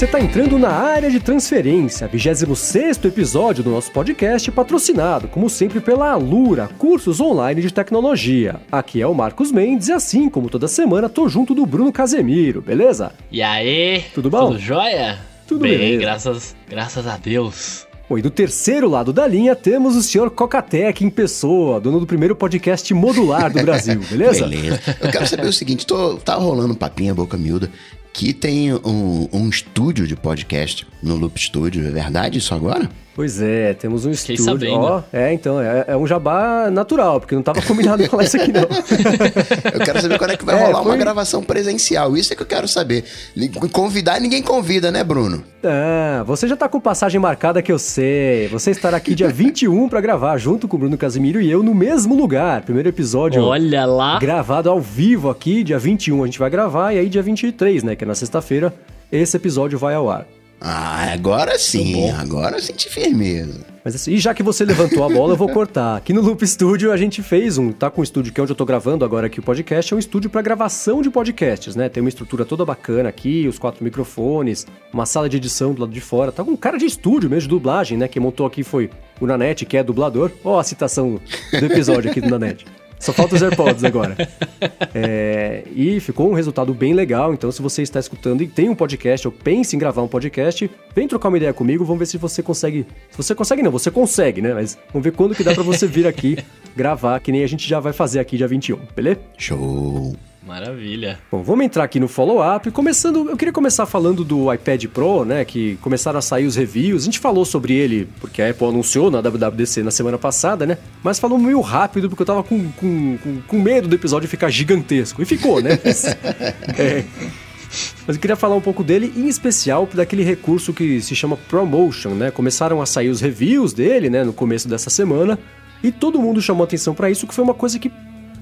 você está entrando na área de transferência, 26 episódio do nosso podcast, patrocinado, como sempre, pela Alura, cursos online de tecnologia. Aqui é o Marcos Mendes e, assim como toda semana, tô junto do Bruno Casemiro, beleza? E aí? Tudo bom? Tudo jóia? Tudo bem, beleza. graças, graças a Deus. Bom, e do terceiro lado da linha temos o senhor Cocatec em pessoa, dono do primeiro podcast modular do Brasil, beleza? Beleza. Eu quero saber o seguinte: tô, tá rolando um papinho, boca miúda, que tem um, um estúdio de podcast no Loop Studio. É verdade isso agora? Pois é, temos um Fiquei estúdio. sabendo. Ó, é, então, é, é um jabá natural, porque não tava combinado falar isso aqui, não. Eu quero saber quando é que vai É, rolar uma foi- gravação presencial. Isso é que eu quero saber. Convidar, ninguém convida, né, Bruno? Ah, você já tá com passagem marcada que eu sei. Você estará aqui dia 21 pra gravar junto com o Bruno Casimiro e eu no mesmo lugar. Primeiro episódio Olha lá. gravado ao vivo aqui, dia 21 a gente vai gravar e aí dia 23, né, que é na sexta-feira, esse episódio vai ao ar. Ah, agora sim. Agora eu senti firmeza. Mas assim, e já que você levantou a bola, eu vou cortar. Aqui no Loop Studio a gente fez um, tá com um estúdio que é onde eu tô gravando agora aqui o podcast, é um estúdio para gravação de podcasts, né? Tem uma estrutura toda bacana aqui, os quatro microfones, uma sala de edição do lado de fora, tá com um cara de estúdio mesmo, de dublagem, né? Quem montou aqui foi o Nanete, que é dublador. Ó a citação do episódio aqui do Nanete. Só falta os AirPods agora. É, e ficou um resultado bem legal. Então, se você está escutando e tem um podcast ou pensa em gravar um podcast, vem trocar uma ideia comigo. Vamos ver se você consegue. Se você consegue, não, você consegue, né? Mas vamos ver quando que dá pra você vir aqui gravar, que nem a gente já vai fazer aqui dia 21, beleza? Show. Maravilha. Bom, vamos entrar aqui no follow-up. Começando, eu queria começar falando do iPad Pro, né? Que começaram a sair os reviews. A gente falou sobre ele, porque a Apple anunciou na WWDC na semana passada, né? Mas falou meio rápido, porque eu tava com, com, com, com medo do episódio ficar gigantesco. E ficou, né? Mas, é, mas eu queria falar um pouco dele, em especial daquele recurso que se chama Promotion, né? Começaram a sair os reviews dele, né? No começo dessa semana. E todo mundo chamou atenção pra isso, que foi uma coisa que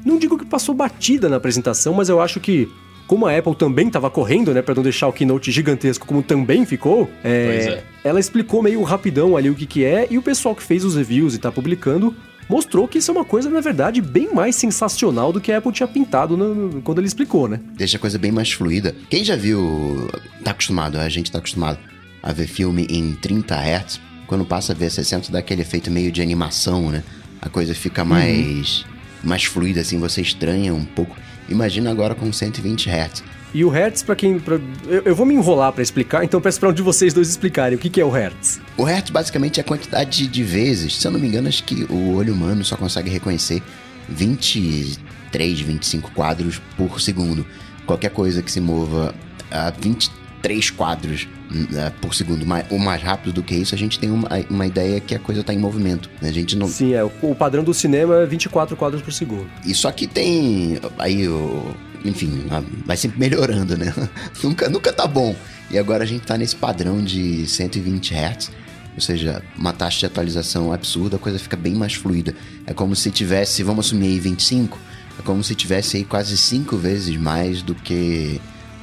não digo que passou batida na apresentação, mas eu acho que, como a Apple também estava correndo, né, para não deixar o keynote gigantesco como também ficou, é, é. ela explicou meio rapidão ali o que, que é, e o pessoal que fez os reviews e tá publicando mostrou que isso é uma coisa, na verdade, bem mais sensacional do que a Apple tinha pintado no- quando ele explicou, né? Deixa a coisa bem mais fluida. Quem já viu, tá acostumado, a gente tá acostumado a ver filme em 30 Hz, quando passa a ver 60 dá aquele efeito meio de animação, né? A coisa fica mais mais fluida assim, você estranha um pouco. Imagina agora com 120 Hz. E o Hertz, pra quem. pra- eu, eu vou me enrolar pra explicar, então peço pra um de vocês dois explicarem o que, que é o Hertz. O Hertz basicamente é a quantidade de vezes, se eu não me engano, acho que o olho humano só consegue reconhecer 23, 25 quadros por segundo. Qualquer coisa que se mova a 23 quadros eh, por segundo mais, ou mais rápido do que isso, a gente tem uma, uma ideia que a coisa está em movimento. né? A gente não, Sim, é. O, padrão do cinema é 24 quadros por segundo. e só que tem aí o. Enfim, vai sempre melhorando, né? nunca, nunca tá bom. E agora a gente tá nesse padrão de 120 Hz. Ou seja, uma taxa de atualização absurda, a coisa fica bem mais fluida. É como se tivesse, vamos assumir aí 25, é como se tivesse aí quase cinco vezes mais do que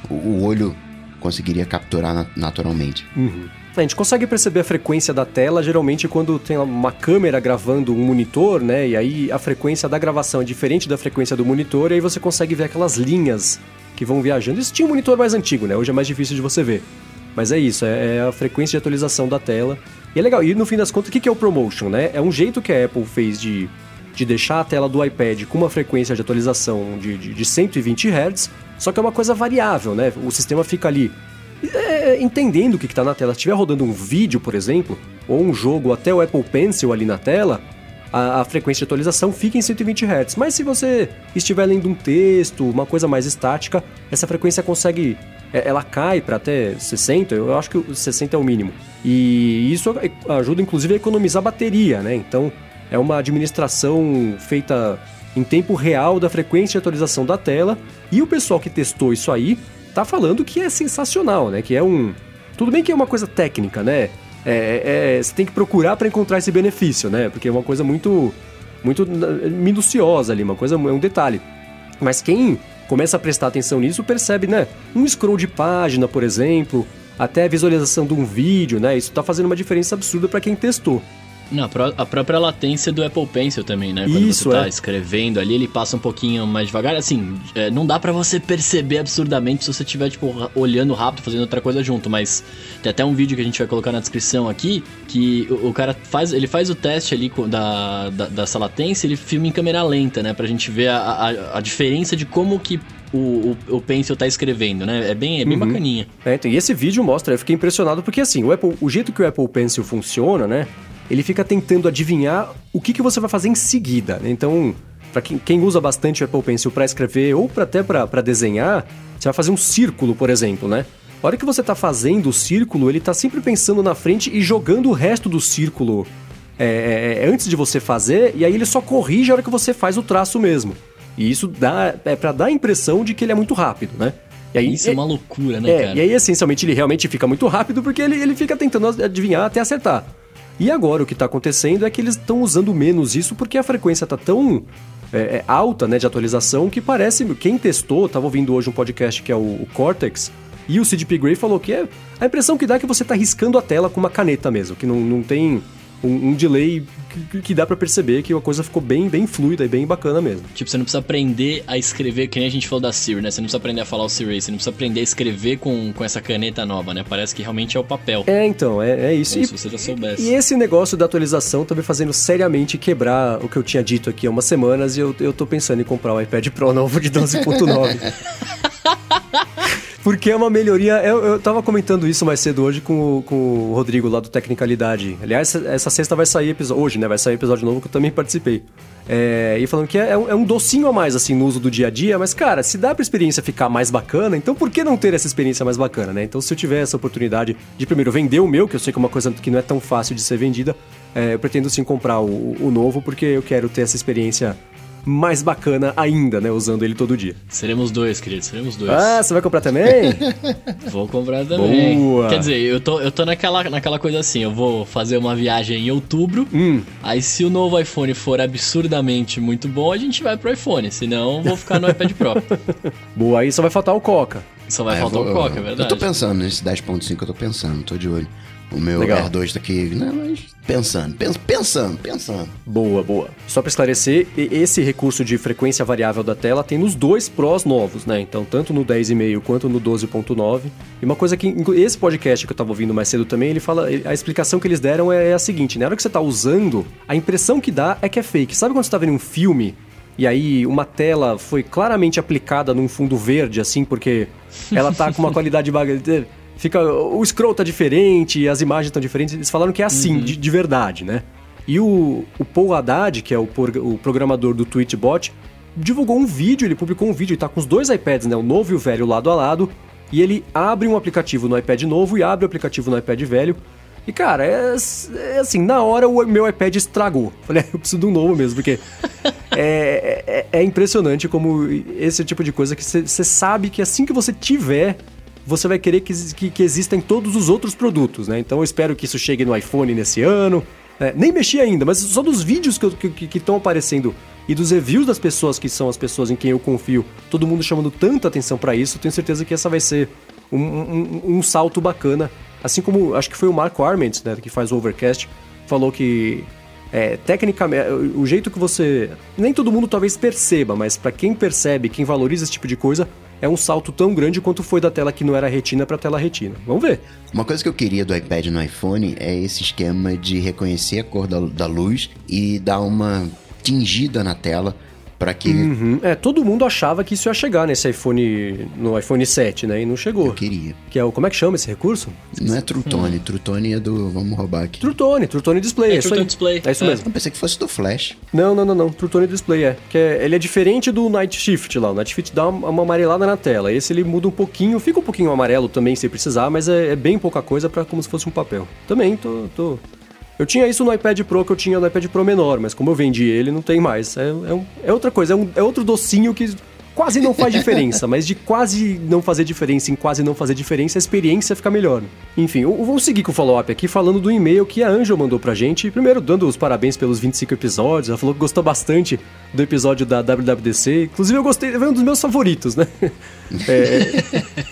o olho conseguiria capturar na- naturalmente. A gente consegue perceber a frequência da tela geralmente quando tem uma câmera gravando um monitor, né? E aí a frequência da gravação é diferente da frequência do monitor, e aí você consegue ver aquelas linhas que vão viajando. Isso tinha um monitor mais antigo, né? Hoje é mais difícil de você ver. Mas é isso, é, é a frequência de atualização da tela. E é legal. E no fim das contas, o que é o Promotion, né? É um jeito que a Apple fez de, de deixar a tela do iPad com uma frequência de atualização de, de, de 120 Hz, só que é uma coisa variável, né? O sistema fica ali é, entendendo o que está na tela. Se estiver rodando um vídeo, por exemplo, ou um jogo, até o Apple Pencil ali na tela, a, a frequência de atualização fica em 120 Hz. Mas se você estiver lendo um texto, uma coisa mais estática, essa frequência consegue. é, Ela cai para até 60, eu acho que o 60 é o mínimo. E isso ajuda inclusive a economizar bateria, né? Então é uma administração feita em tempo real da frequência de atualização da tela. E o pessoal que testou isso aí tá falando que é sensacional, né? Que é um. Tudo bem que é uma coisa técnica, né? É, é- você tem que procurar para encontrar esse benefício, né? Porque é uma coisa muito, muito minuciosa ali, uma coisa é um detalhe. Mas quem começa a prestar atenção nisso percebe, né? Um scroll de página, por exemplo, até a visualização de um vídeo, né? Isso tá fazendo uma diferença absurda para quem testou. Não, a pró- a própria latência do Apple Pencil também, né? Quando Isso, você tá é. escrevendo ali, ele passa um pouquinho mais devagar. Assim, é, não dá pra você perceber absurdamente se você estiver, tipo, olhando rápido, fazendo outra coisa junto. Mas tem até um vídeo que a gente vai colocar na descrição aqui, que o, cara faz, ele faz o teste ali da, da, dessa latência, ele filma em câmera lenta, né? Pra gente ver a, a, a diferença de como que o, o, o Pencil tá escrevendo, né? É bem, é bem bacaninha. É, então, e esse vídeo mostra, eu fiquei impressionado porque assim, o, Apple, o jeito que o Apple Pencil funciona, né? Ele fica tentando adivinhar o que, que você vai fazer em seguida. né? Então, para quem, quem usa bastante o Apple Pencil para escrever ou pra, até para desenhar, você vai fazer um círculo, por exemplo, né? A hora que você tá fazendo o círculo, ele tá sempre pensando na frente e jogando o resto do círculo é, é, antes de você fazer, e aí ele só corrige a hora que você faz o traço mesmo. E isso dá, é para dar a impressão de que ele é muito rápido, né? E aí, Isso é uma loucura, né, é, cara? e aí essencialmente ele realmente fica muito rápido porque ele, ele fica tentando adivinhar até acertar. E agora o que está acontecendo é que eles estão usando menos isso porque a frequência está tão é, é, alta né, de atualização que parece. Quem testou, estava ouvindo hoje um podcast que é o, o Cortex, e o CDP Grey falou que é, a impressão que dá é que você está riscando a tela com uma caneta mesmo, que não, não tem um, um delay que, que dá para perceber que a coisa ficou bem, bem fluida e bem bacana mesmo. Tipo, você não precisa aprender a escrever, que nem a gente falou da Siri, né? Você não precisa aprender a falar o Siri, você não precisa aprender a escrever com, com essa caneta nova, né? Parece que realmente é o papel. É, então, é, é isso. Como E- se você já soubesse. E esse negócio da atualização tá me fazendo seriamente quebrar o que eu tinha dito aqui há umas semanas e eu, eu tô pensando em comprar o iPad Pro novo de 12.9. Porque é uma melhoria. Eu, eu tava comentando isso mais cedo hoje com, o- com o Rodrigo lá do Tecnicalidade. Aliás, essa, sexta vai sair episódio. Hoje, né? Vai sair episódio novo que eu também participei. É, e falando que é, é um, é um docinho a mais, assim, no uso do dia a dia, mas, cara, se dá pra experiência ficar mais bacana, então por que não ter essa experiência mais bacana, né? Então, se eu tiver essa oportunidade de primeiro vender o meu, que eu sei que é uma coisa que não é tão fácil de ser vendida, é, eu pretendo sim comprar o, o novo, porque eu quero ter essa experiência mais bacana ainda, né? Usando ele todo dia. Seremos dois, querido, seremos dois. Ah, você vai comprar também? Vou comprar também. Boa. Quer dizer, eu tô, eu tô naquela, naquela coisa assim, eu vou fazer uma viagem em outubro, hum. aí se o novo iPhone for absurdamente muito bom, a gente vai pro iPhone, senão eu vou ficar no iPad Pro. Boa, aí só vai faltar o Coca. Só vai É, faltar vou- o Coca, é Eu verdade. tô pensando nesse 10.5, eu tô pensando, tô de olho. O meu Legal. R2 tá aqui, não, mas pensando, pens- pensando, pensando. Boa, boa. Só para esclarecer, esse recurso de frequência variável da tela tem nos dois Pros novos, né? Então, tanto no 10,5 quanto no 12.9. E uma coisa que esse podcast que eu tava ouvindo mais cedo também, ele fala, a explicação que eles deram é a seguinte, né? Na hora que você tá usando, a impressão que dá é que é fake. Sabe quando você tá vendo um filme e aí uma tela foi claramente aplicada num fundo verde assim, porque ela tá com uma qualidade baga- fica o scroll tá diferente, as imagens estão diferentes. Eles falaram que é assim, de, de verdade, né? E o, o Paul Haddad, que é o, por- o programador do Twitchbot, divulgou um vídeo, ele publicou um vídeo, ele tá com os dois iPads, né? O novo e o velho lado a lado. E ele abre um aplicativo no iPad novo e abre o aplicativo no iPad velho. E, cara, é, é assim, na hora o meu iPad estragou. Falei, eu preciso de um novo mesmo, porque é, é- é impressionante como esse tipo de coisa que você sabe que assim que você tiver, você vai querer que, que, que todos os outros produtos, né? Então eu espero que isso chegue no iPhone nesse ano. né? nem mexi ainda, mas só dos vídeos que estão aparecendo e dos reviews das pessoas que são as pessoas em quem eu confio, todo mundo chamando tanta atenção pra isso, tenho certeza que essa vai ser um, um- um salto bacana. Assim como acho que foi o Marco Arment, né, que faz o Overcast, falou que é, tecnicamente, o jeito que você. Nem todo mundo talvez perceba, mas pra quem percebe, quem valoriza esse tipo de coisa, é um salto tão grande quanto foi da tela que não era retina pra tela retina. Vamos ver. Uma coisa que eu queria do iPad no iPhone é esse esquema de reconhecer a cor da, da luz e dar uma tingida na tela para que Uhum. É, todo mundo achava que isso ia chegar nesse iPhone. no iPhone 7, né? E não chegou. eu queria. Que é o. Como é que chama esse recurso? Não é True Tone, True Tone é do. Vamos roubar aqui. True Tone, True Tone Display. É, É, isso True aí. Tone Display. É isso É. mesmo. Eu pensei que fosse do Flash. Não, não, não, não. True Tone Display é. Que é, ele é diferente do Night Shift lá. O Night Shift dá uma, uma amarelada na tela. Esse ele muda um pouquinho, fica um pouquinho amarelo também se precisar, mas é, é bem pouca coisa para como se fosse um papel. Também tô, tô. Eu tinha isso no iPad Pro que eu tinha no iPad Pro menor, mas como eu vendi ele, não tem mais. É, é, um- é outra coisa, é, um- é outro docinho que quase não faz diferença, mas de quase não fazer diferença em quase não fazer diferença, a experiência fica melhor. Enfim, vamos seguir com o follow-up aqui falando do e-mail que a Angel mandou pra gente. Primeiro, dando os parabéns pelos 25 episódios. Ela falou que gostou bastante do episódio da WWDC. Inclusive, eu gostei, foi um dos meus favoritos, né? É,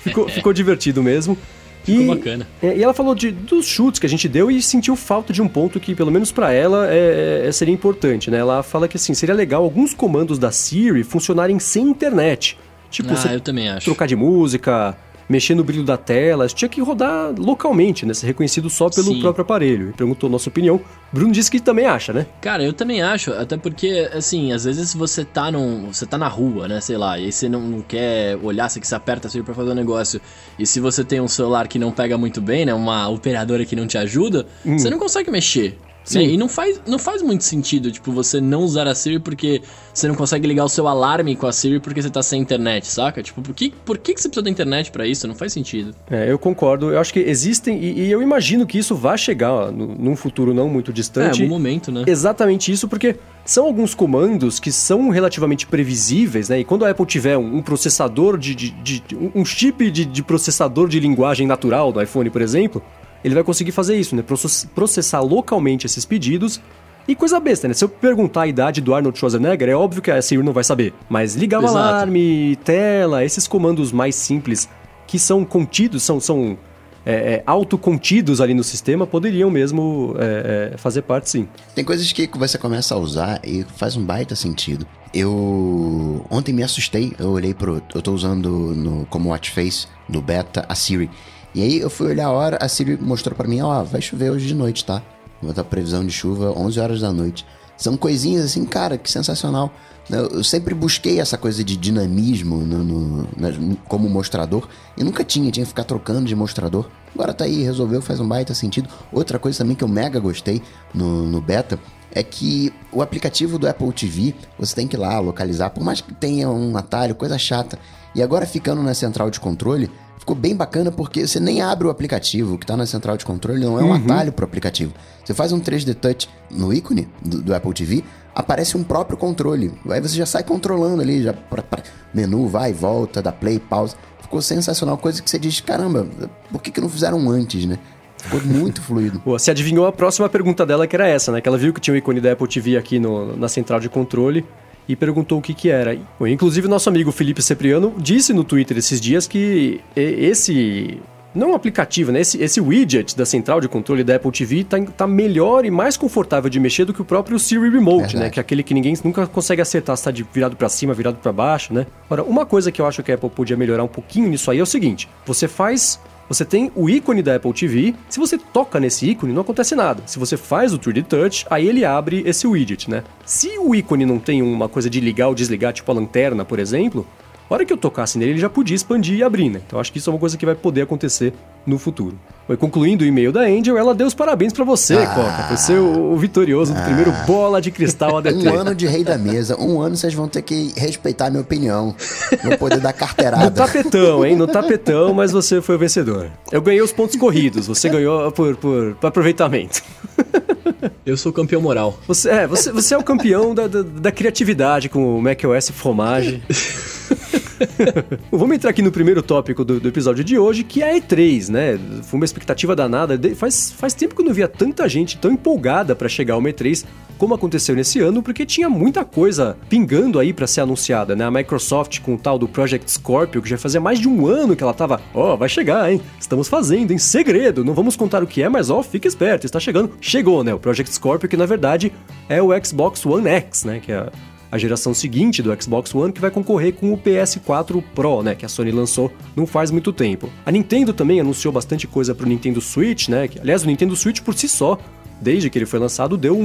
ficou, ficou divertido mesmo. Ficou e, bacana. É, e ela falou de, dos chutes que a gente deu e sentiu falta de um ponto que, pelo menos para ela, é, é, seria importante, né? Ela fala que assim, seria legal alguns comandos da Siri funcionarem sem internet. Tipo, ah, você trocar de música, mexer no brilho da tela, tinha que rodar localmente, né? Ser reconhecido só pelo Sim. próprio aparelho. E perguntou nossa opinião. Bruno disse que também acha, né? Cara, eu também acho, até porque, assim, às vezes você tá num. Você tá na rua, né? Sei lá, e aí você não, não quer olhar, você que se aperta assim pra fazer um negócio. E se você tem um celular que não pega muito bem, né? Uma operadora que não te ajuda, você não consegue mexer. Sim. Né? E não faz, não faz muito sentido, tipo, você não usar a Siri porque você não consegue ligar o seu alarme com a Siri porque você tá sem internet, saca? Tipo, por que, por que que você precisa da internet pra isso? Não faz sentido. É, eu concordo. Eu acho que existem, e, e eu imagino que isso vai chegar ó, num futuro não muito É, distante. algum momento, né? Exatamente isso, porque são alguns comandos que são relativamente previsíveis, né? E quando a Apple tiver um, um processador de, de- de- um chip de, de processador de linguagem natural do iPhone, por exemplo, ele vai conseguir fazer isso, né? Process- Processar localmente esses pedidos. E coisa besta, né? Se eu perguntar a idade do Arnold Schwarzenegger, é óbvio que a Siri não vai saber. Mas ligar o Exato. alarme, tela, esses comandos mais simples que são contidos, são, são é, é, autocontidos ali no sistema, poderiam mesmo é, é, fazer parte sim. Tem coisas que você começa a usar e faz um baita sentido. Eu ontem me assustei, eu olhei pro. Eu tô usando no, como watch face no beta a Siri. E aí eu fui olhar a hora, a Siri mostrou pra mim, ó, vai chover hoje de noite, tá? Vai dar previsão de chuva 11 horas da noite. São coisinhas assim, cara, que sensacional. Eu sempre busquei essa coisa de dinamismo no, no- na- como mostrador e nunca tinha, tinha que ficar trocando de mostrador. Agora tá aí, resolveu, faz um baita sentido. Outra coisa também que eu mega gostei no, no beta é que o aplicativo do Apple TV, você tem que ir lá localizar, por mais que tenha um atalho, coisa chata. E agora ficando na central de controle, ficou bem bacana porque você nem abre o aplicativo, o que tá na central de controle não é um atalho pro aplicativo. Você faz um 3D Touch no ícone do, do Apple TV, aparece um próprio controle. Aí você já sai controlando ali, já pra, pra- menu, vai e volta, dá play, pause. Ficou sensacional, coisa que você diz, caramba, por que, que não fizeram antes, né? Ficou muito fluido. Pô, Você adivinhou a próxima pergunta dela, que era essa, né? Que ela viu que tinha o ícone da Apple TV aqui no- na central de controle e perguntou o que que era. Inclusive, nosso amigo Felipe Cipriano disse no Twitter esses dias que esse... Não um aplicativo, né? Esse, esse widget da central de controle da Apple TV tá, tá melhor e mais confortável de mexer do que o próprio Siri Remote, Verdade. né? Que é aquele que ninguém nunca consegue acertar se tá de virado para cima, virado para baixo, né? Ora, uma coisa que eu acho que a Apple podia melhorar um pouquinho nisso aí é o seguinte: você faz você tem o ícone da Apple TV. Se você toca nesse ícone, não acontece nada. Se você faz o 3D Touch, aí ele abre esse widget, né? Se o ícone não tem uma coisa de ligar ou desligar, tipo a lanterna, por exemplo, a hora que eu tocasse nele, ele já podia expandir e abrir, né? Então acho que isso é uma coisa que vai poder acontecer no futuro. E concluindo o e-mail da Angel, ela deu os parabéns pra você, Ah. Coca, por ser o, o vitorioso do primeiro bola de cristal ADT. Um ano de rei da mesa, um ano vocês vão ter que respeitar a minha opinião. Vou poder dar No carteirada. tapetão, hein? No tapetão, mas você foi o vencedor. Eu ganhei os pontos corridos, você ganhou por, por, por aproveitamento. Eu sou campeão moral. Você, é, você, você é o campeão da, da, da criatividade com o macOS Fromage. Vamos entrar aqui no primeiro tópico do, do episódio de hoje, que é a E3, né? Foi uma expectativa danada. Faz, faz tempo que eu não via tanta gente tão empolgada pra chegar ao E3 como aconteceu nesse ano, porque tinha muita coisa pingando aí pra ser anunciada, né? A Microsoft com o tal do Project Scorpio, que já fazia mais de um ano que ela tava, ó, vai chegar, hein? Estamos fazendo em segredo, não vamos contar o que é, mas ó, fica esperto, está chegando. Chegou, né? O Project Scorpio, que na verdade é o Xbox One X, né? Que é a- geração seguinte do Xbox One que vai concorrer com o PS4 Pro, né, que a Sony lançou não faz muito tempo. A Nintendo também anunciou bastante coisa pro Nintendo Switch, né? Que, aliás, o Nintendo Switch por si só, desde que ele foi lançado, deu um,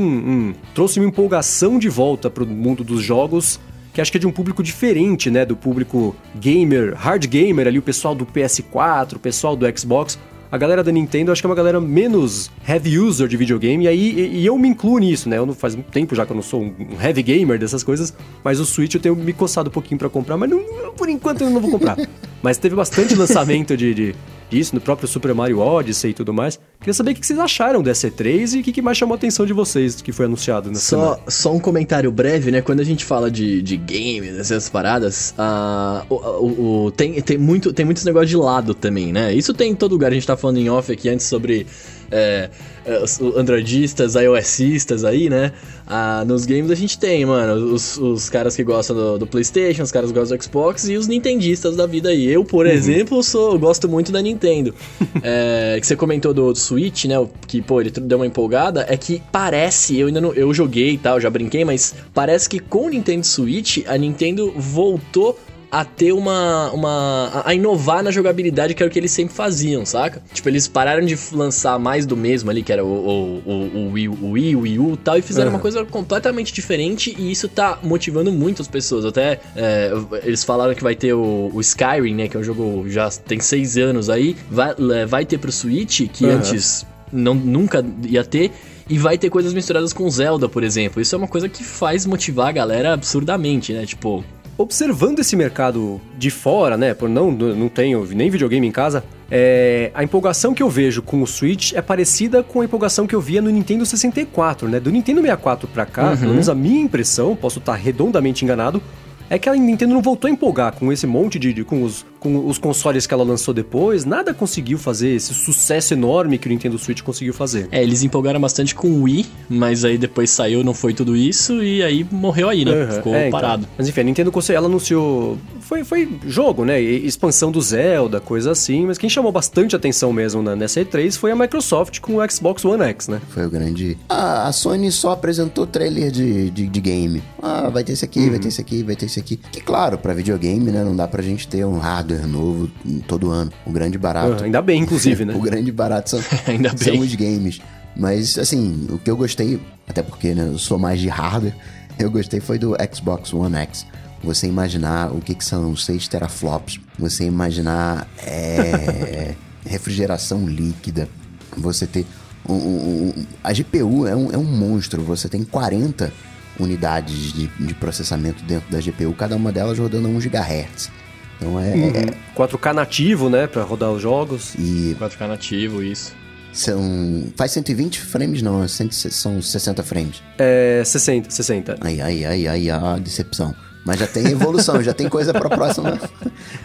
um- trouxe uma empolgação de volta pro mundo dos jogos. Que acho que é de um público diferente, né? Do público gamer, hard gamer ali, o pessoal do PS4, o pessoal do Xbox. A galera da Nintendo acho que é uma galera menos heavy user de videogame, e aí e, e eu me incluo nisso, né? Eu não faz muito tempo já que eu não sou um heavy gamer dessas coisas, mas o Switch eu tenho me coçado um pouquinho pra comprar, mas não- por enquanto eu não vou comprar. mas teve bastante lançamento de, de- disso, no próprio Super Mario Odyssey e tudo mais. Queria saber o que vocês acharam dessa E3 e o que mais chamou a atenção de vocês que foi anunciado nessa semana. Só, só um comentário breve, né? Quando a gente fala de, de games, essas paradas, ah, o, o- o- tem, tem, muito, tem muitos negócios de lado também, né? Isso tem em todo lugar. A gente tá falando em off aqui antes sobre é, é, os androidistas, iOSistas aí, né? Ah, nos games a gente tem, mano, os, os caras que gostam do, do, PlayStation, os caras que gostam do Xbox e os nintendistas da vida aí. Eu, por uhum. exemplo, sou, gosto muito da Nintendo. é, que você comentou do, do, Switch, né? Que, pô, ele deu uma empolgada. É que parece, eu ainda não. Eu joguei e tal, já brinquei, mas parece que com o Nintendo Switch a Nintendo voltou a ter uma, uma. a inovar na jogabilidade, que era o que eles sempre faziam, saca? Tipo, eles pararam de lançar mais do mesmo ali, que era o, o, o, o Wii, o Wii, o Wii U e tal, e fizeram uhum. uma coisa completamente diferente, e isso tá motivando muitas pessoas. Até é, eles falaram que vai ter o, o, Skyrim, né? Que é um jogo já tem seis anos aí, vai, é, vai ter pro Switch, que uhum. antes não, nunca ia ter. E vai ter coisas misturadas com Zelda, por exemplo. Isso é uma coisa que faz motivar a galera absurdamente, né? Tipo, observando esse mercado de fora, né? Por não, não tenho nem videogame em casa. É, a empolgação que eu vejo com o Switch é parecida com a empolgação que eu via no Nintendo 64, né? Do Nintendo 64 pra cá, uhum. pelo menos a minha impressão, posso estar redondamente enganado, é que a Nintendo não voltou a empolgar com esse monte de. com os, com os consoles que ela lançou depois. Nada conseguiu fazer esse sucesso enorme que o Nintendo Switch conseguiu fazer. É, eles empolgaram bastante com o Wii, mas aí depois saiu, não foi tudo isso, e aí morreu aí, né? Uhum. Ficou é, então. parado. Então. Mas enfim, a Nintendo ela anunciou. Foi, foi jogo, né? Expansão do Zelda, coisa assim, mas quem chamou bastante atenção mesmo nessa E3 foi a Microsoft com o Xbox One X, né? Foi o grande. Ah, a Sony só apresentou trailer de, de, de game. Ah, vai ter esse aqui, uhum. vai ter esse aqui, vai ter esse aqui. Que claro, para videogame, né, não dá pra gente ter um hardware novo todo ano. O grande barato. Uh, ainda bem, inclusive, né? o grande barato são, ainda são bem. os games. Mas, assim, o que eu gostei, até porque né, eu sou mais de hardware, eu gostei foi do Xbox One X. Você imaginar o que, que são 6 teraflops, você imaginar é, refrigeração líquida, você ter. Um, um, um, a GPU é um, é um monstro, você tem 40 unidades de, de processamento dentro da GPU, cada uma delas rodando a 1 GHz. Então é, uhum. é 4K nativo, né, para rodar os jogos. E 4K nativo, isso. São. Faz 120 frames, não, são 60 frames. É. 60, 60. Aí, aí, aí, aí, a decepção. Mas já tem evolução, já tem coisa pra próxima.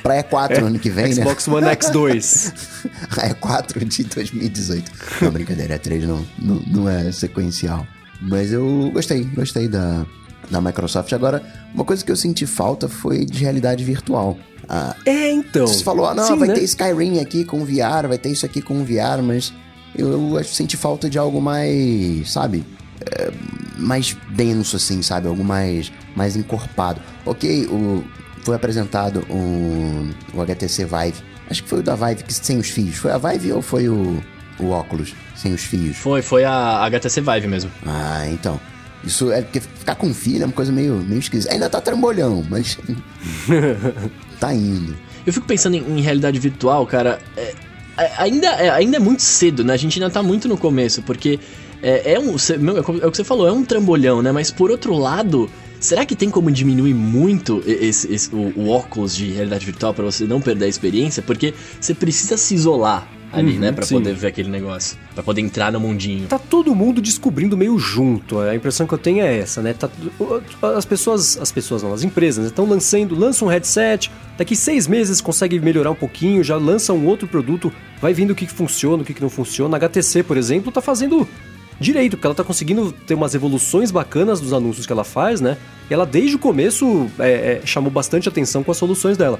pra E4 é, ano que vem, Xbox né? One X2. a E4 de 2018. Não, brincadeira, E3 não, não, não é sequencial. Mas eu gostei, gostei da, da Microsoft. Agora, uma coisa que eu senti falta foi de realidade virtual. Ah, é, então. Você falou, ah, não, Sim, vai né? ter Skyrim aqui com VR, vai ter isso aqui com VR, mas eu, eu senti falta de algo mais, sabe? É, mais denso, assim, sabe? Algo mais, mais encorpado. Ok, o, foi apresentado o, o HTC Vive. Acho que foi o da Vive que, sem os fios. Foi a Vive ou foi o, o óculos sem os fios? Foi, foi a HTC Vive mesmo. Ah, então. Isso é porque ficar com fio é uma coisa meio, meio esquisita. Ainda tá trambolhão, mas. tá indo. Eu fico pensando em, em realidade virtual, cara. É, é, ainda, é, ainda é muito cedo, né? A gente ainda tá muito no começo, porque é, é um. É o que você falou, é um trambolhão, né? Mas por outro lado. Será que tem como diminuir muito esse, esse o, o, óculos de realidade virtual para você não perder a experiência? Porque você precisa se isolar ali, uhum, né? Pra sim. poder ver aquele negócio. Pra poder entrar no mundinho. Tá todo mundo descobrindo meio junto. A impressão que eu tenho é essa, né? Tá, as pessoas, as pessoas não, as empresas estão né? lançando, lançam um headset, daqui seis meses consegue melhorar um pouquinho, já lança um outro produto, vai vendo o que, que funciona, o que, que não funciona. A HTC, por exemplo, tá fazendo direito, porque ela tá conseguindo ter umas evoluções bacanas dos anúncios que ela faz, né? E ela desde o começo é, é, chamou bastante atenção com as soluções dela.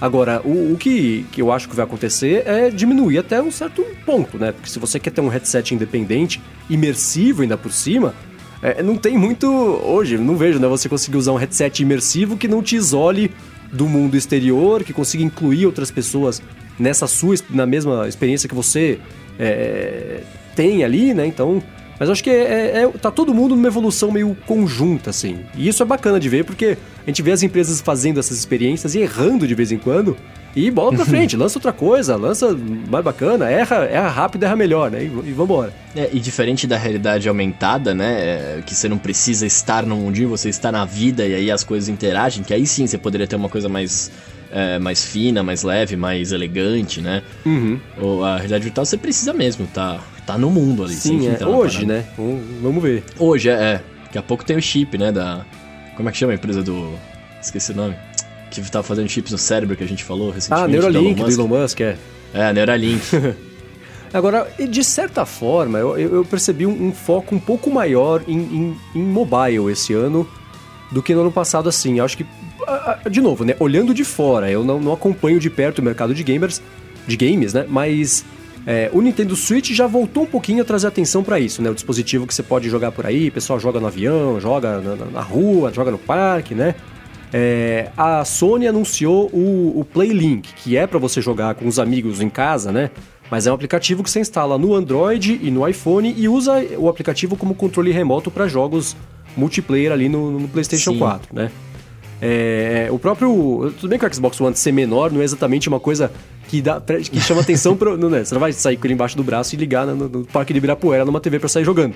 Agora, o, o, que, que eu acho que vai acontecer é diminuir até um certo ponto, né? Porque se você quer ter um headset independente, imersivo ainda por cima, é, não tem muito. Hoje, não vejo, né? Você conseguir usar um headset imersivo que não te isole do mundo exterior, que consiga incluir outras pessoas nessa sua, na mesma experiência que você é, tem ali, né? Então, mas acho que é, é, é, tá todo mundo numa evolução meio conjunta, assim. E isso é bacana de ver, porque a gente vê as empresas fazendo essas experiências e errando de vez em quando. E bola pra frente, lança outra coisa, lança mais bacana, erra, erra rápido, erra melhor, né? E, e vambora. É, e diferente da realidade aumentada, né? É, que você não precisa estar no mundinho, você está na vida e aí as coisas interagem, que aí sim você poderia ter uma coisa mais. É, mais fina, mais leve, mais elegante, né? Uhum. Ou a realidade virtual você precisa mesmo, tá? Tá no mundo ali. Sim, é. hoje, né? Vamos ver. Hoje, é, é. Daqui a pouco tem o chip, né? Da. Como é que chama a empresa do. Esqueci o nome. Que tava fazendo chips no cérebro que a gente falou recentemente. Ah, Neuralink, do Elon Musk, do Elon Musk é. É, Neuralink. Agora, de certa forma, eu, eu percebi um, um, foco um pouco maior em, em, em, mobile esse ano do que no ano passado, assim. Eu acho que, de novo, né? Olhando de fora, eu não, não acompanho de perto o mercado de gamers, de games, né? Mas é, o Nintendo Switch já voltou um pouquinho a trazer atenção para isso, né? O dispositivo que você pode jogar por aí, o pessoal joga no avião, joga na, na rua, joga no parque, né? É, a Sony anunciou o, o PlayLink, que é para você jogar com os amigos em casa, né? Mas é um aplicativo que você instala no Android e no iPhone e usa o aplicativo como controle remoto para jogos multiplayer ali no, no PlayStation Sim. 4, né? É, o próprio. Tudo bem que o Xbox One ser menor não é exatamente uma coisa que, dá, que chama atenção. Pro, não, né? Você não vai sair com ele embaixo do braço e ligar no, no Parque de Ibirapuera numa TV para sair jogando.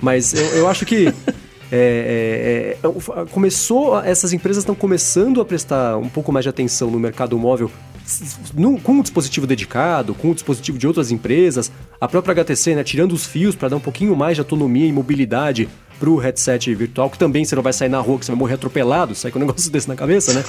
Mas eu, eu acho que. É, é, é, começou, essas empresas estão começando a prestar um pouco mais de atenção no mercado móvel com um dispositivo dedicado, com um dispositivo de outras empresas, a própria HTC, né, tirando os fios para dar um pouquinho mais de autonomia e mobilidade pro headset virtual, que também você não vai sair na rua, que você vai morrer atropelado, sai com um negócio desse na cabeça, né?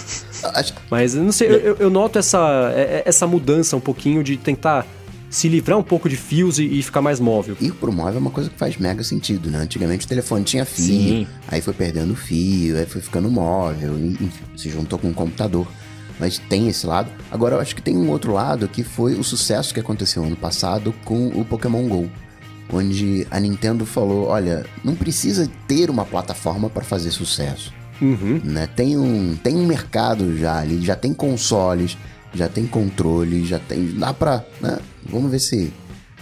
Mas eu não sei, eu, eu noto essa, é, é, essa mudança um pouquinho de tentar se livrar um pouco de fios e, e, ficar mais móvel. E pro móvel é uma coisa que faz mega sentido, né? Antigamente o telefone tinha fio, Sim. aí foi perdendo fio, aí foi ficando móvel, enfim, se juntou com o computador. Mas tem esse lado. Agora eu acho que tem um outro lado que foi o sucesso que aconteceu ano passado com o Pokémon GO. Onde a Nintendo falou: olha, não precisa ter uma plataforma para fazer sucesso. Uhum. Né? Tem, um, tem um mercado já ali, já tem consoles, já tem controle, já tem. Dá pra. Né? Vamos ver se.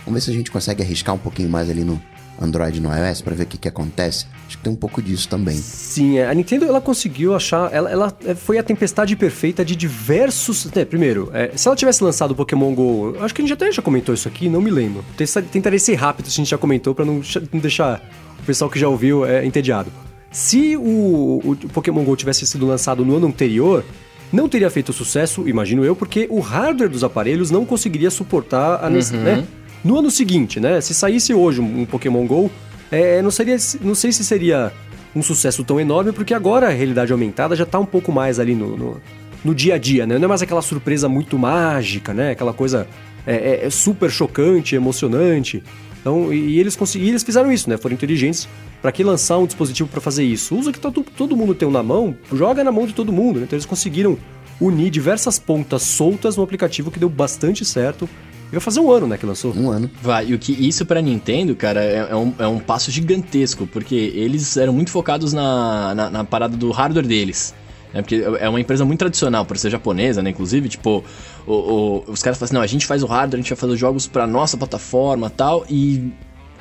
Vamos ver se a gente consegue arriscar um pouquinho mais ali no Android e no iOS para ver o que, que acontece. Acho que tem um pouco disso também. Sim, é, a Nintendo ela conseguiu achar. Ela, ela é, foi a tempestade perfeita de diversos. Né, primeiro, é, se ela tivesse lançado o Pokémon GO. Acho que a gente até já comentou isso aqui, não me lembro. Tentaria ser rápido se a gente já comentou para não, não, deixar o pessoal que já ouviu é, entediado. Se o, o Pokémon GO tivesse sido lançado no ano anterior, não teria feito sucesso, imagino eu, porque o hardware dos aparelhos não conseguiria suportar a uhum. né? No ano seguinte, né? Se saísse hoje um Pokémon GO, é, não, seria, não sei se seria um sucesso tão enorme, porque agora a realidade aumentada já está um pouco mais ali no, no, no, dia a dia, né? Não é mais aquela surpresa muito mágica, né? Aquela coisa é, é, é super chocante, emocionante. Então, e, e eles conseguiram, eles fizeram isso, né? Foram inteligentes para que lançar um dispositivo para fazer isso? Usa que todo, todo mundo tem um na mão, joga na mão de todo mundo, né? Então eles conseguiram unir diversas pontas soltas no aplicativo que deu bastante certo Vai fazer um ano, né, que lançou. Um ano. Vai, e o que isso pra Nintendo, cara, é, é, um, é um passo gigantesco, porque eles eram muito focados na, na, na parada do hardware deles. Né, porque é uma empresa muito tradicional, por ser japonesa, né? Inclusive, tipo, o, o, os caras falam assim, não, a gente faz o hardware, a gente vai fazer os jogos pra nossa plataforma tal, e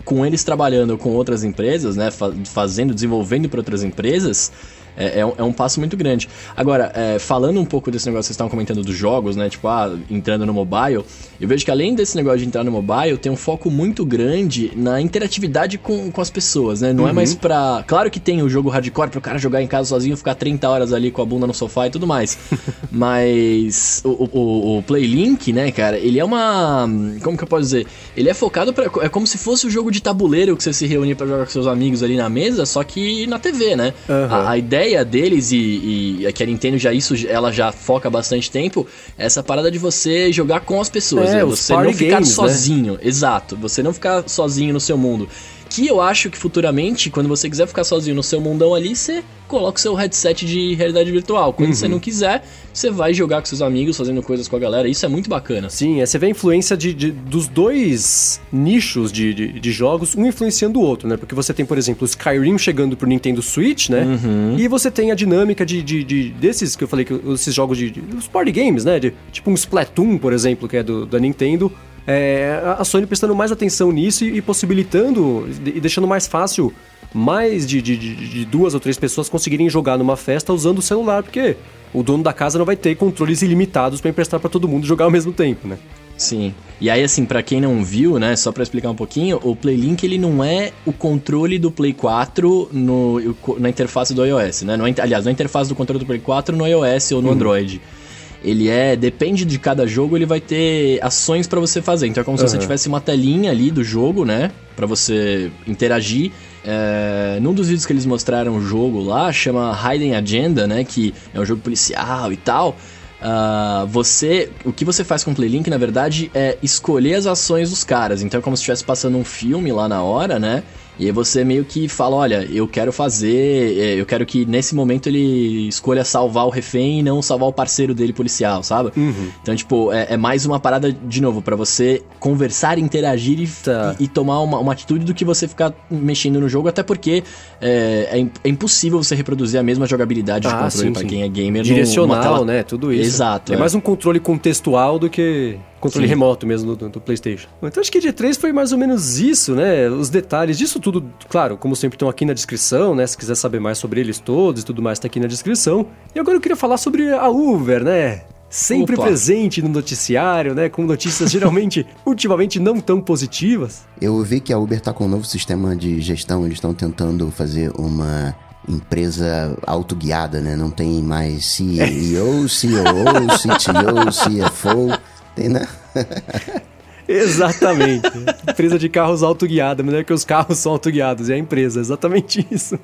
com eles trabalhando com outras empresas, né? Fazendo, desenvolvendo para outras empresas, é, é, um, é um passo muito grande. Agora, é, falando um pouco desse negócio que vocês estavam comentando dos jogos, né? Tipo, ah, entrando no mobile, eu vejo que além desse negócio de entrar no mobile, tem um foco muito grande na interatividade com, com as pessoas, né? Não é uhum. é mais pra. Claro que tem o jogo hardcore pro cara jogar em casa sozinho, ficar 30 horas ali com a bunda no sofá e tudo mais. Mas o, o, o Playlink, né, cara, ele é uma. Como que eu posso dizer? Ele é focado para É como se fosse o um jogo de tabuleiro que você se reúne para jogar com seus amigos ali na mesa, só que na TV, né? Uhum. A, a ideia ideia deles e, e que a Nintendo já isso ela já foca bastante tempo é essa parada de você jogar com as pessoas, é, né? você não ficar games, né? sozinho, né? exato, você não ficar sozinho no seu mundo. Que eu acho que futuramente, quando você quiser ficar sozinho no seu mundão ali, você coloca o seu headset de realidade virtual. Quando uhum. você não quiser, você vai jogar com seus amigos, fazendo coisas com a galera. Isso é muito bacana. Sim, é, você vê a influência de, de dos dois nichos de, de, de, jogos, um influenciando o outro, né? Porque você tem, por exemplo, o Skyrim chegando pro Nintendo Switch, né? Uhum. E você tem a dinâmica de, de, de, desses que eu falei, que esses jogos de, de. os party games, né? De, tipo um Splatoon, por exemplo, que é do, da Nintendo. É, a Sony prestando mais atenção nisso e, e possibilitando e deixando mais fácil mais de, de, de, duas ou três pessoas conseguirem jogar numa festa usando o celular, porque o dono da casa não vai ter controles ilimitados para emprestar para todo mundo jogar ao mesmo tempo, né? Sim. E aí, assim, para quem não viu, né, só para explicar um pouquinho, o Playlink ele não é o controle do Play 4 no, na interface do iOS, né? Não é, aliás, na interface do controle do Play 4 no iOS ou no uhum. Android. Ele é, depende de cada jogo, ele vai ter ações para você fazer. Então é como uhum. se você tivesse uma telinha ali do jogo, né, para você interagir é, num dos vídeos que eles mostraram o jogo lá, chama Hidden Agenda, né? Que é um jogo policial e tal. Uh, você, o que você faz com o Playlink, na verdade, é escolher as ações dos caras. Então é como se estivesse passando um filme lá na hora, né? E aí você meio que fala, olha, eu quero fazer, é, eu quero que nesse momento ele escolha salvar o refém e não salvar o parceiro dele policial, sabe? Uhum. Então, tipo, é, é, mais uma parada, de novo, para você conversar, interagir e, tá. e, e tomar uma, uma, atitude do que você ficar mexendo no jogo, até porque é, é, é impossível você reproduzir a mesma jogabilidade ah, de controle para quem é gamer. Direcional, tela... né? Tudo isso. Exato. É, é mais um controle contextual do que controle Sim. remoto mesmo do, do, PlayStation. Então acho que de 3 foi mais ou menos isso, né? Os detalhes disso tudo, claro, como sempre estão aqui na descrição, né? Se quiser saber mais sobre eles todos e tudo mais, tá aqui na descrição. E agora eu queria falar sobre a Uber, né? Sempre Opa. presente no noticiário, né? Com notícias geralmente, ultimamente, não tão positivas. Eu vi que a Uber tá com um novo sistema de gestão, eles estão tentando fazer uma empresa autoguiada, né? Não tem mais CEO, COO, CTO, CFO. Tem, né? Exatamente. empresa de carros autoguiada, é que os carros são autoguiados, é a empresa, exatamente isso.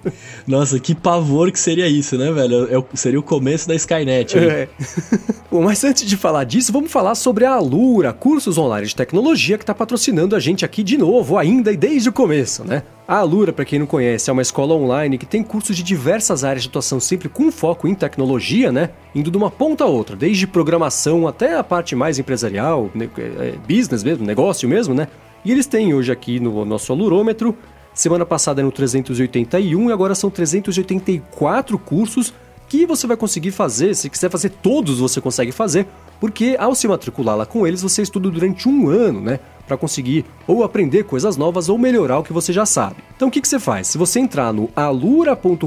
Nossa, que pavor que seria isso, né, velho? É, seria o começo da Skynet. É. Bom, mas antes de falar disso, vamos falar sobre a Alura, cursos online de tecnologia que está patrocinando a gente aqui de novo, ainda e desde o começo, né? A Alura, para quem não conhece, é uma escola online que tem cursos de diversas áreas de atuação, sempre com foco em tecnologia, né? Indo de uma ponta a outra, desde programação até a parte mais empresarial, né? É, business mesmo, negócio mesmo, né? E eles têm hoje aqui no nosso alurômetro, semana passada no 381 e agora são 384 cursos que você vai conseguir fazer, se quiser fazer todos você consegue fazer, porque ao se matricular lá com eles você estuda durante um ano, né? para conseguir ou aprender coisas novas ou melhorar o que você já sabe. Então o que, que você faz? Se você entrar no alura.com.br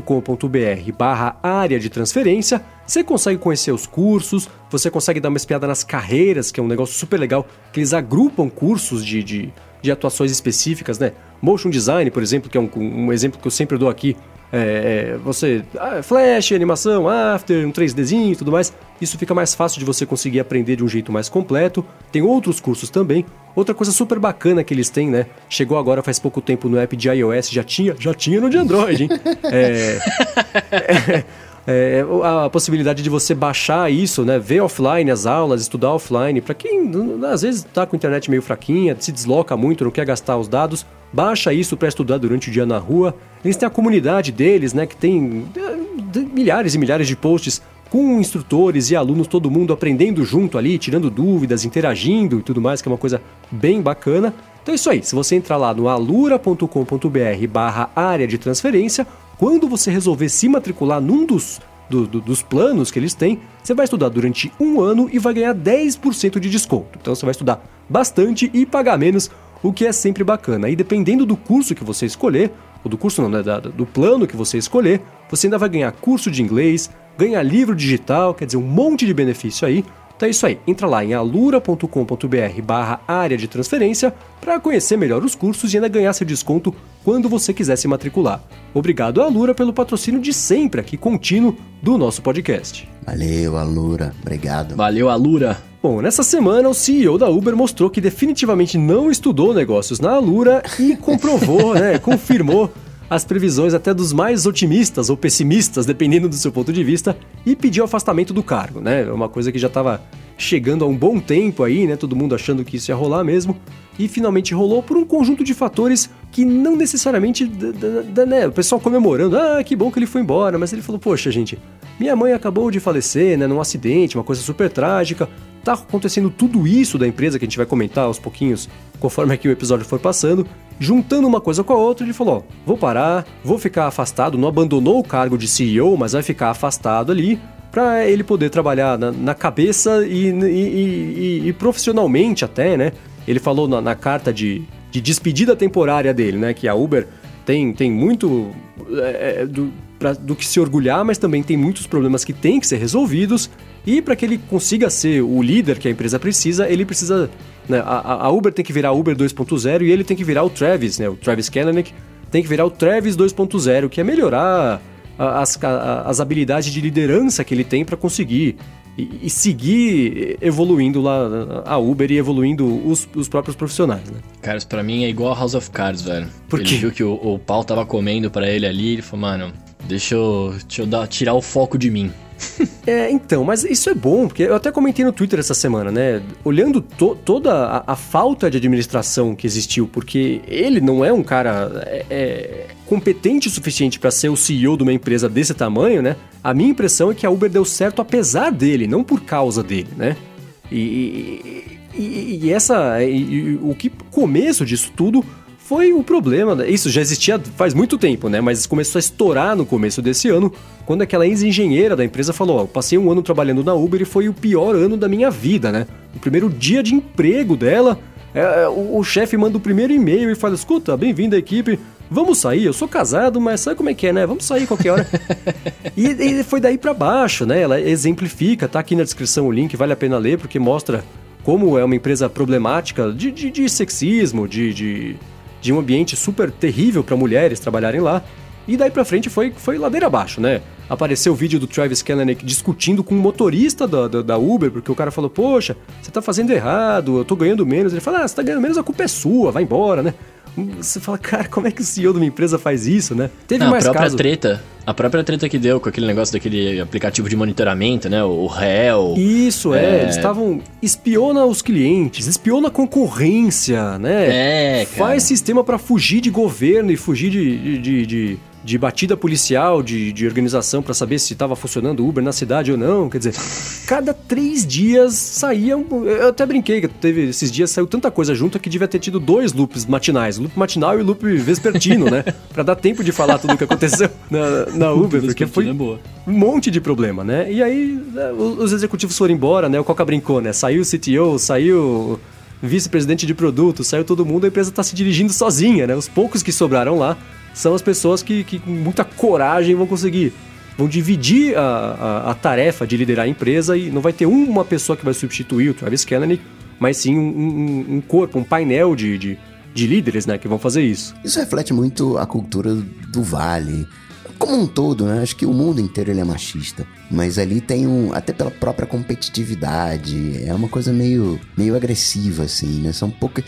barra área de transferência, você consegue conhecer os cursos, você consegue dar uma espiada nas carreiras, que é um negócio super legal, que eles agrupam cursos de, de, de atuações específicas, né? Motion design, por exemplo, que é um, um exemplo que eu sempre dou aqui, é, é, você. Ah, flash, animação, after, um 3Dzinho e tudo mais. Isso fica mais fácil de você conseguir aprender de um jeito mais completo. Tem outros cursos também. Outra coisa super bacana que eles têm, né? Chegou agora faz pouco tempo no app de iOS, já tinha, já tinha no de Android, hein? é, é, é, a possibilidade de você baixar isso, né? Ver offline as aulas, estudar offline. Para quem às vezes está com a internet meio fraquinha, se desloca muito, não quer gastar os dados, baixa isso para estudar durante o dia na rua. Eles têm a comunidade deles, né? Que tem é, milhares e milhares de posts com instrutores e alunos, todo mundo aprendendo junto ali, tirando dúvidas, interagindo e tudo mais, que é uma coisa bem bacana. Então é isso aí, se você entrar lá no alura.com.br barra área de transferência, quando você resolver se matricular num dos, do, do, dos planos que eles têm, você vai estudar durante um ano e vai ganhar 10% de desconto. Então você vai estudar bastante e pagar menos, o que é sempre bacana. E dependendo do curso que você escolher, ou do curso não, né, do plano que você escolher, você ainda vai ganhar curso de inglês, ganhar livro digital, quer dizer, um monte de benefício aí. Então é isso aí, entra lá em alura.com.br barra área de transferência para conhecer melhor os cursos e ainda ganhar seu desconto quando você quiser se matricular. Obrigado Alura pelo patrocínio de sempre aqui contínuo do nosso podcast. Valeu Alura, obrigado. Valeu Alura. Bom, nessa semana o CEO da Uber mostrou que definitivamente não estudou negócios na Alura e comprovou, né, confirmou as previsões até dos mais otimistas ou pessimistas, dependendo do seu ponto de vista, e pediu afastamento do cargo, né? É uma coisa que já estava chegando há um bom tempo aí, né? Todo mundo achando que isso ia rolar mesmo. E finalmente rolou por um conjunto de fatores que não necessariamente. Né, o pessoal comemorando, ah, que bom que ele foi embora, mas ele falou, poxa, gente, minha mãe acabou de falecer, né? Num acidente, uma coisa super trágica. Tá acontecendo tudo isso da empresa que a gente vai comentar aos pouquinhos, conforme aqui o episódio for passando. Juntando uma coisa com a outra, ele falou: vou parar, vou ficar afastado, não abandonou o cargo de CEO, mas vai ficar afastado ali para ele poder trabalhar na, na cabeça e, e, e, e, profissionalmente até, né? Ele falou na, na carta de, de, despedida temporária dele, né? Que a Uber tem, tem muito é, é do, pra, do que se orgulhar, mas também tem muitos problemas que têm que ser resolvidos. E para que ele consiga ser o líder que a empresa precisa, ele precisa né? A, a, Uber tem que virar Uber 2.0 e ele tem que virar o Travis, né? O Travis Kalanick tem que virar o Travis 2.0, que é melhorar as, as habilidades de liderança que ele tem para conseguir e, e, seguir evoluindo lá a Uber e evoluindo os, os próprios profissionais, né? Cara, isso pra mim é igual a House of Cards, velho. Por ele quê? viu que o, o pau tava comendo para ele ali, ele falou, mano, Deixa eu, deixa eu dar, tirar o foco de mim. é, então, mas isso é bom, porque eu até comentei no Twitter essa semana, né? Olhando to toda a, a, falta de administração que existiu, porque ele não é um cara é, é, competente o suficiente para ser o CEO de uma empresa desse tamanho, né? A minha impressão é que a Uber deu certo apesar dele, não por causa dele, né? E, e, e essa. E, o que começo disso tudo foi o problema. Isso já existia faz muito tempo, né? Mas começou a estourar no começo desse ano, quando aquela ex-engenheira da empresa falou: Ó, passei um ano trabalhando na Uber e foi o pior ano da minha vida, né? O primeiro dia de emprego dela. É, é o, o chefe manda o primeiro e-mail e fala: escuta, bem-vindo à equipe. Vamos sair, eu sou casado, mas sabe como é que é, né? Vamos sair qualquer hora. e, e foi daí para baixo, né? Ela exemplifica, tá aqui na descrição o link, vale a pena ler, porque mostra como é uma empresa problemática de, de, de sexismo, de, de de um ambiente super terrível para mulheres trabalharem lá. E daí pra frente foi, foi ladeira abaixo, né? Apareceu o vídeo do Travis Kalanick discutindo com o um motorista da, da, da, Uber, porque o cara falou: Poxa, você tá fazendo errado, eu tô ganhando menos. Ele fala: Ah, você tá ganhando menos, a culpa é sua, vai embora, né? Você fala, cara, como é que o CEO de uma empresa faz isso, né? Teve Não, mais a própria caso... treta, a própria treta que deu com aquele negócio daquele aplicativo de monitoramento, né? O réu. Isso, é. é eles estavam. Espiona os clientes, espiona a concorrência, né? É, cara. Faz sistema para fugir de governo e fugir de, de, de de batida policial, de, de organização para saber se estava funcionando o Uber na cidade ou não. Quer dizer, cada três dias saía. Eu até brinquei que teve esses dias saiu tanta coisa junto que devia ter tido dois loops matinais, loop matinal e loop vespertino, né? Para dar tempo de falar tudo o que aconteceu na, na Uber, porque foi é um monte de problema, né? E aí né, os executivos foram embora, né? O Coca brincou, né? Saiu o CTO, saiu vice-presidente de produto, saiu todo mundo, a empresa está se dirigindo sozinha, né? Os poucos que sobraram lá são as pessoas que, que com muita coragem vão conseguir. Vão dividir a, a, a, tarefa de liderar a empresa e não vai ter uma pessoa que vai substituir o Travis Kalanick, mas sim um, um, um corpo, um painel de, de, de líderes né, que vão fazer isso. Isso reflete muito a cultura do Vale como um todo, né? Acho que o mundo inteiro ele é machista. Mas ali tem um. Até pela própria competitividade. É uma coisa meio, meio agressiva, assim, né? São pouco.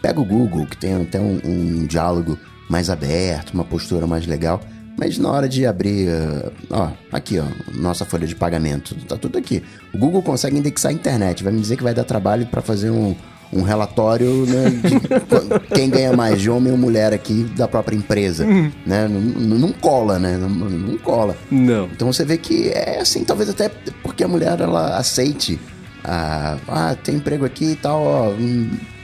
Pega o Google, que tem até um, um diálogo mais aberto, uma postura mais legal. Mas na hora de abrir, uh, ó, aqui, ó, nossa folha de pagamento, tá tudo aqui. O Google consegue indexar a internet, vai me dizer que vai dar trabalho para fazer um, um relatório né, de quem ganha mais, de homem ou mulher aqui da própria empresa, uhum. né? Não, não, cola, né? Não, não, cola. Não. Então você vê que é assim, talvez até porque a mulher ela aceite, ah, ah tem emprego aqui e tal, ó,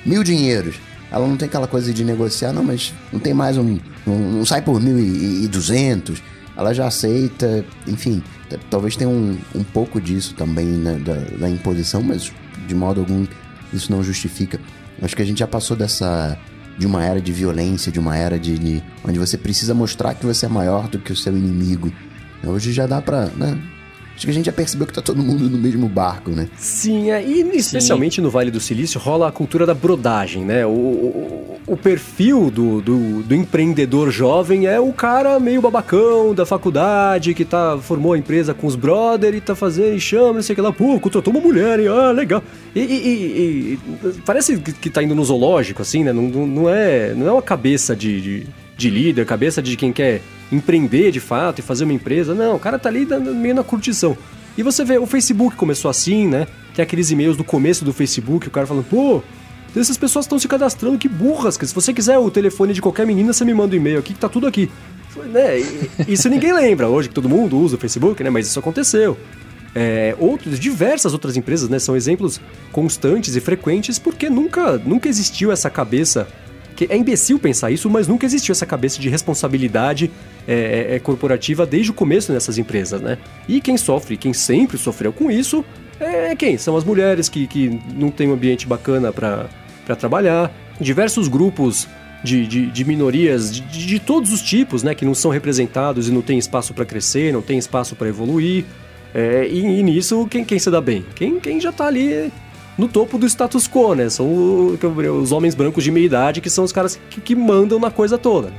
mil dinheiros. Ela não tem aquela coisa de negociar, não, mas não tem mais um. Não, não sai por 1.200. Ela já aceita, enfim. Talvez tenha um, um pouco disso também né, da, da imposição, mas de modo algum isso não justifica. Acho que a gente já passou dessa. de uma era de violência, de uma era de, de onde você precisa mostrar que você é maior do que o seu inimigo. Hoje já dá pra. Né, Acho que a gente já percebeu que tá todo mundo no mesmo barco, né? Sim, é, e especialmente Sim. no Vale do Silício rola a cultura da brodagem, né? O, o, o perfil do, do, do, empreendedor jovem é o cara meio babacão da faculdade que tá, formou a empresa com os brother e tá fazendo e chama, não sei o que lá, pô, contratou uma mulher, hein? Ah, legal. E, e, e, e parece que tá indo no zoológico, assim, né? Não, não, é, não é uma cabeça de, de, de líder, cabeça de quem quer empreender de fato e fazer uma empresa. Não, o cara tá ali meio na curtição. E você vê, o Facebook começou assim, né? Tem aqueles e-mails do começo do Facebook, o cara falando, pô, essas pessoas estão se cadastrando, que burras, que se você quiser o telefone de qualquer menina, você me manda um e-mail aqui que tá tudo aqui. Né? Isso ninguém lembra hoje, que todo mundo usa o Facebook, né? Mas isso aconteceu. É, outros, diversas outras empresas, né? São exemplos constantes e frequentes porque nunca, nunca existiu essa cabeça que é imbecil pensar isso, mas nunca existiu essa cabeça de responsabilidade é, é, é, corporativa desde o começo nessas empresas, né? E quem sofre, quem sempre sofreu com isso, é quem? São as mulheres que, que não têm um ambiente bacana para trabalhar, diversos grupos de, de, de minorias de, de, todos os tipos, né? Que não são representados e não tem espaço para crescer, não tem espaço para evoluir. É, e, e, nisso, quem, quem se dá bem? Quem, quem já tá ali no topo do status quo, né? São os homens brancos de meia idade que são os caras que, que mandam na coisa toda.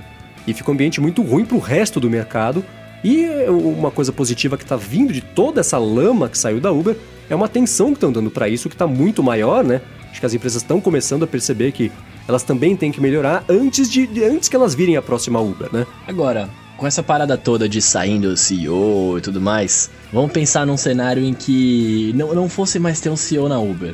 E fica um ambiente muito ruim pro resto do mercado. E uma coisa positiva que tá vindo de toda essa lama que saiu da Uber é uma atenção que estão dando para isso que tá muito maior, né? Acho que as empresas estão começando a perceber que elas também têm que melhorar antes de antes que elas virem a próxima Uber, né? Agora, com essa parada toda de saindo o CEO e tudo mais, vamos pensar num cenário em que não, não fosse mais ter um CEO na Uber.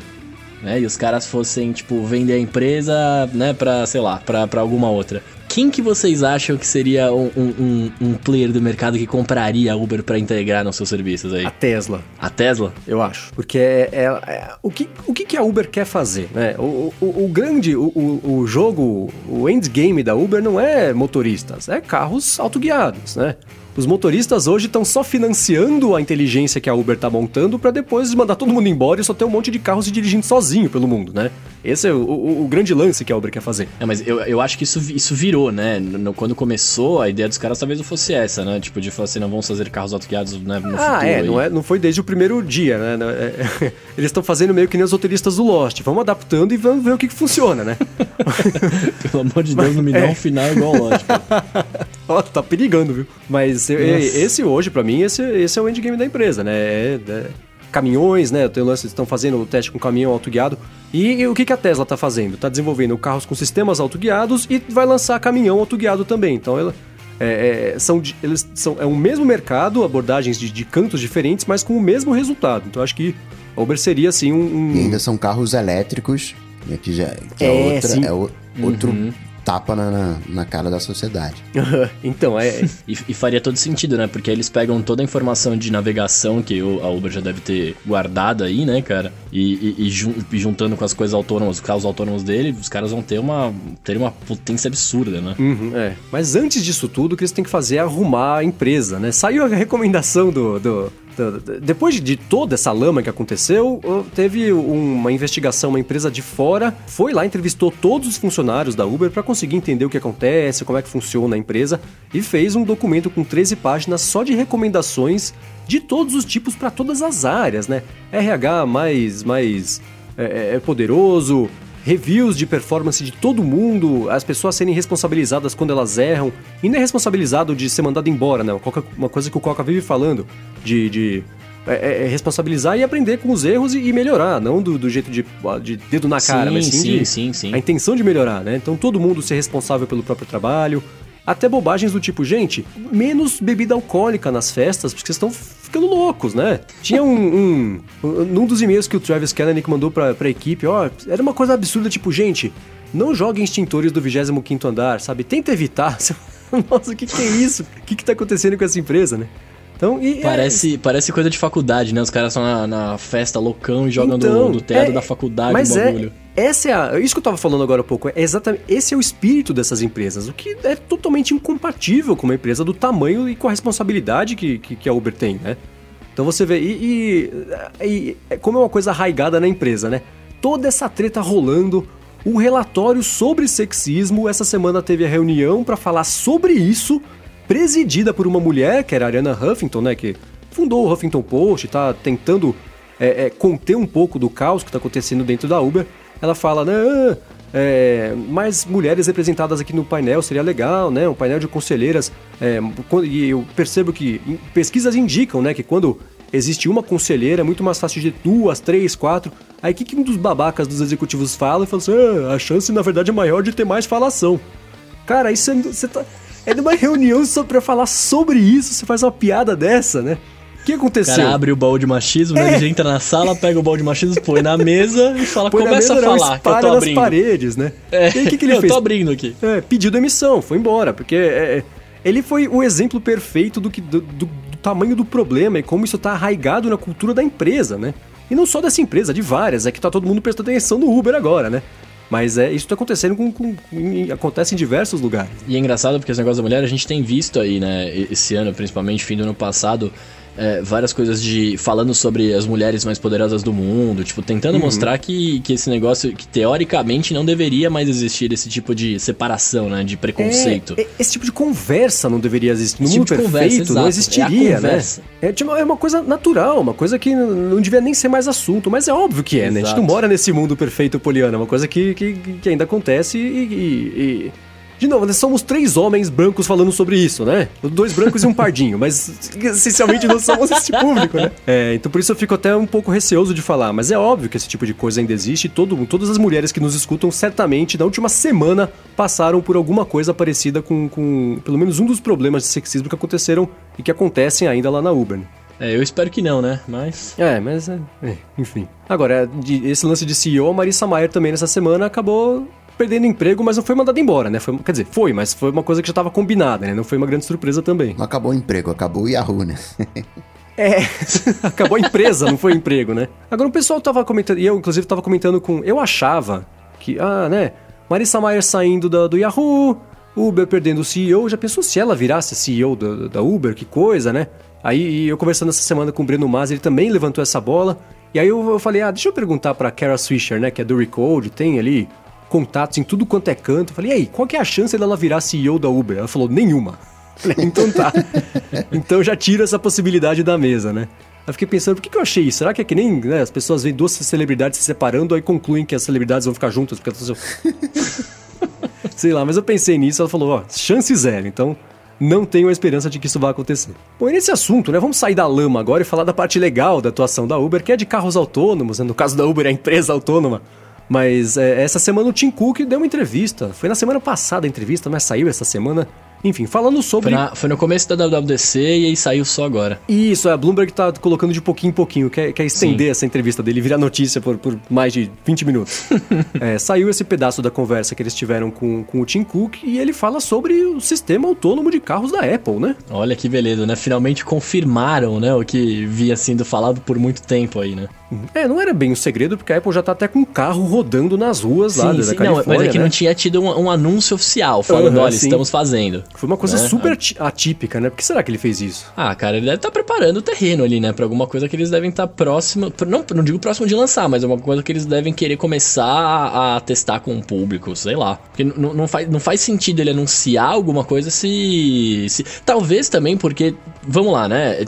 Né, e os caras fossem, tipo, vender a empresa, né, pra, sei lá, pra, pra alguma outra. Quem que vocês acham que seria um, um, um player do mercado que compraria a Uber para integrar nos seus serviços aí? A Tesla. A Tesla? Eu acho. Porque é, é, é o, que, o que a Uber quer fazer, né? O, o, o grande, o, o jogo, o endgame da Uber não é motoristas, é carros autoguiados, né? Os motoristas hoje estão só financiando a inteligência que a Uber está montando para depois mandar todo mundo embora e só ter um monte de carros se dirigindo sozinho pelo mundo, né? Esse é o, o, o, grande lance que a Uber quer fazer. É, mas eu, eu acho que isso, isso virou, né? No, quando começou, a ideia dos caras talvez não fosse essa, né? Tipo, de falar assim, não vamos fazer carros autoguiados né, no ah, futuro. é, não, é, não foi desde o primeiro dia, né? É, eles estão fazendo meio que nem os roteiristas do Lost. Vamos adaptando e vamos ver o que, que funciona, né? Pelo amor de Deus, não me dá é. um final igual o Lost. Ó, tá perigando, viu? Mas Nossa. esse hoje, para mim, esse, esse é o endgame da empresa, né? É, é, caminhões, né? Tem lance, estão fazendo o teste com caminhão autoguiado. E, e o que, que a Tesla está fazendo? Está desenvolvendo carros com sistemas autoguiados e vai lançar caminhão autoguiado também. Então ela, é, é, são, eles são, é o mesmo mercado, abordagens de, de, cantos diferentes, mas com o mesmo resultado. Então acho que a Uber seria assim um. um... E ainda são carros elétricos, né, que, já, que é, é outra, é o, outro uhum tapa na, na, na cara da sociedade. então, é. e, e, faria todo sentido, né? Porque eles pegam toda a informação de navegação que a Uber já deve ter guardado aí, né, cara? E, e, e juntando com as coisas autônomas, os carros autônomos dele, os caras vão ter uma, ter uma potência absurda, né? Uhum, é. Mas antes disso tudo, o que eles têm que fazer é arrumar a empresa, né? Saiu a recomendação do, do depois de toda essa lama que aconteceu, teve uma investigação, uma empresa de fora foi lá, entrevistou todos os funcionários da Uber para conseguir entender o que acontece, como é que funciona a empresa e fez um documento com 13 páginas só de recomendações de todos os tipos para todas as áreas, né? RH mais, mais é, é, é poderoso, reviews de performance de todo mundo, as pessoas serem responsabilizadas quando elas erram, e não é responsabilizado de ser mandado embora, né? Uma coisa que o Coca vive falando, de, de é, é, é responsabilizar e aprender com os erros e, e melhorar, não do, do, jeito de, de dedo na cara, sim, mas sim, sim, de, sim, sim. a intenção de melhorar, né? Então todo mundo ser responsável pelo próprio trabalho, até bobagens do tipo, gente, menos bebida alcoólica nas festas, porque vocês estão ficando loucos, né? Tinha um. um num dos e-mails que o Travis Kalanick mandou pra, pra equipe, ó, era uma coisa absurda, tipo, gente, não joguem extintores do 25 andar, sabe? Tenta evitar. Nossa, o que, que é isso? O que, que tá acontecendo com essa empresa, né? Então, e, é parece, é... parece coisa de faculdade, né? Os caras estão na, na, festa loucão e jogam então, do, do teto é, da faculdade mas É, essa é a, isso que eu tava falando agora há pouco. É exatamente, esse é o espírito dessas empresas, o que é totalmente incompatível com uma empresa do tamanho e com a responsabilidade que, que, que a Uber tem, né? Então você vê, e, e, e é como é uma coisa arraigada na empresa, né? Toda essa treta rolando, o relatório sobre sexismo, essa semana teve a reunião para falar sobre isso, presidida por uma mulher, que era a Ariana Huffington, né? Que fundou o Huffington Post, tá tentando é, é, conter um pouco do caos que está acontecendo dentro da Uber. Ela fala, né? É, mais mulheres representadas aqui no painel seria legal, né? Um painel de conselheiras. É, e eu percebo que pesquisas indicam, né, que quando existe uma conselheira é muito mais fácil de duas, três, quatro. Aí o que, que um dos babacas dos executivos fala e fala assim: ah, a chance na verdade é maior de ter mais falação. Cara, isso é, você tá. É numa reunião só pra falar sobre isso, você faz uma piada dessa, né? O que aconteceu? O cara abre o baú de machismo, né? é. ele entra na sala, pega o baú de machismo, põe na mesa e fala, põe começa mesa, a falar não, que eu tô abrindo. nas paredes, né? É. E aí, o que, que ele eu fez? Eu tô abrindo aqui. É, pediu demissão, foi embora, porque é, é, ele foi o exemplo perfeito do, que, do, do, do tamanho do problema e como isso tá arraigado na cultura da empresa, né? E não só dessa empresa, de várias, é que tá todo mundo prestando atenção no Uber agora, né? Mas é, isso está acontecendo com, com, com, acontece em diversos lugares. E é engraçado porque esse negócio da mulher a gente tem visto aí, né, esse ano, principalmente fim do ano passado, é, várias coisas de. falando sobre as mulheres mais poderosas do mundo, tipo, tentando uhum. mostrar que, que esse negócio, que teoricamente não deveria mais existir esse tipo de separação, né? De preconceito. É, é esse tipo de conversa não deveria existir. No esse mundo tipo perfeito conversa, não existiria, é né? É, tipo, é uma coisa natural, uma coisa que não devia nem ser mais assunto, mas é óbvio que é, exato. né? A gente não mora nesse mundo perfeito poliana, é uma coisa que, que, que ainda acontece e, e, e De novo, nós somos três homens brancos falando sobre isso, né? Dois brancos e um pardinho, mas essencialmente não somos esse público, né? É, então por isso eu fico até um pouco receoso de falar, mas é óbvio que esse tipo de coisa ainda existe e todo, todas as mulheres que nos escutam certamente na última semana passaram por alguma coisa parecida com, com pelo menos um dos problemas de sexismo que aconteceram e que acontecem ainda lá na Uber. Né? É, eu espero que não, né? Mas. É, mas. É, é, enfim. Agora, esse lance de CEO, a Marissa Mayer também nessa semana acabou perdendo emprego, mas não foi mandada embora, né? Foi, quer dizer, foi, mas foi uma coisa que já estava combinada, né? Não foi uma grande surpresa também. Não acabou o emprego, acabou o Yahoo, né? É, acabou a empresa, não foi emprego, né? Agora o pessoal tava comentando, e eu inclusive tava comentando com. Eu achava que, ah, né? Marissa Mayer saindo da, do Yahoo, Uber perdendo o CEO. Já pensou se ela virasse CEO da, da Uber? Que coisa, né? Aí eu conversando essa semana com o Breno Mas, ele também levantou essa bola. E aí eu, eu falei, ah, deixa eu perguntar pra Kara Swisher, né, que é do Recode, tem ali contatos em tudo quanto é canto. Eu falei, e aí, qual que é a chance dela virar CEO da Uber? Ela falou, nenhuma. Eu falei, então tá. então já tiro essa possibilidade da mesa, né? Eu fiquei pensando, por que, que eu achei isso? Será que é que nem né, as pessoas veem duas celebridades se separando, aí concluem que as celebridades vão ficar juntas? Porque Sei lá, mas eu pensei nisso, ela falou, ó, chance zero. Então, não tenho a esperança de que isso vá acontecer. Bom, e nesse assunto, né, vamos sair da lama agora e falar da parte legal da atuação da Uber, que é de carros autônomos, né? no caso da Uber é a empresa autônoma. Mas é, essa semana o Tim Cook deu uma entrevista, foi na semana passada a entrevista, mas saiu essa semana, enfim, falando sobre. Foi, na, foi, no começo da WWDC e aí saiu só agora. Isso, é, a Bloomberg tá colocando de pouquinho em pouquinho, quer, quer estender Sim. essa entrevista dele, virar notícia por, por mais de 20 minutos. é, saiu esse pedaço da conversa que eles tiveram com, com o Tim Cook e ele fala sobre o sistema autônomo de carros da Apple, né? Olha que beleza, né? Finalmente confirmaram, né, o que vinha sendo falado por muito tempo aí, né? É, não era bem um segredo, porque a Apple já tá até com um carro rodando nas ruas sim, lá sim, da Califórnia. Não, mas é que né? não tinha tido um, um anúncio oficial falando, uhum, olha, sim. estamos fazendo. Foi uma coisa né? super atípica, né? Por que será que ele fez isso? Ah, cara, ele deve estar tá preparando o terreno ali, né? Pra alguma coisa que eles devem estar tá próximo. Não, não digo próximo de lançar, mas é uma coisa que eles devem querer começar a, testar com o público, sei lá. Porque não, não, faz, não faz sentido ele anunciar alguma coisa se, se. Talvez também porque. Vamos lá, né?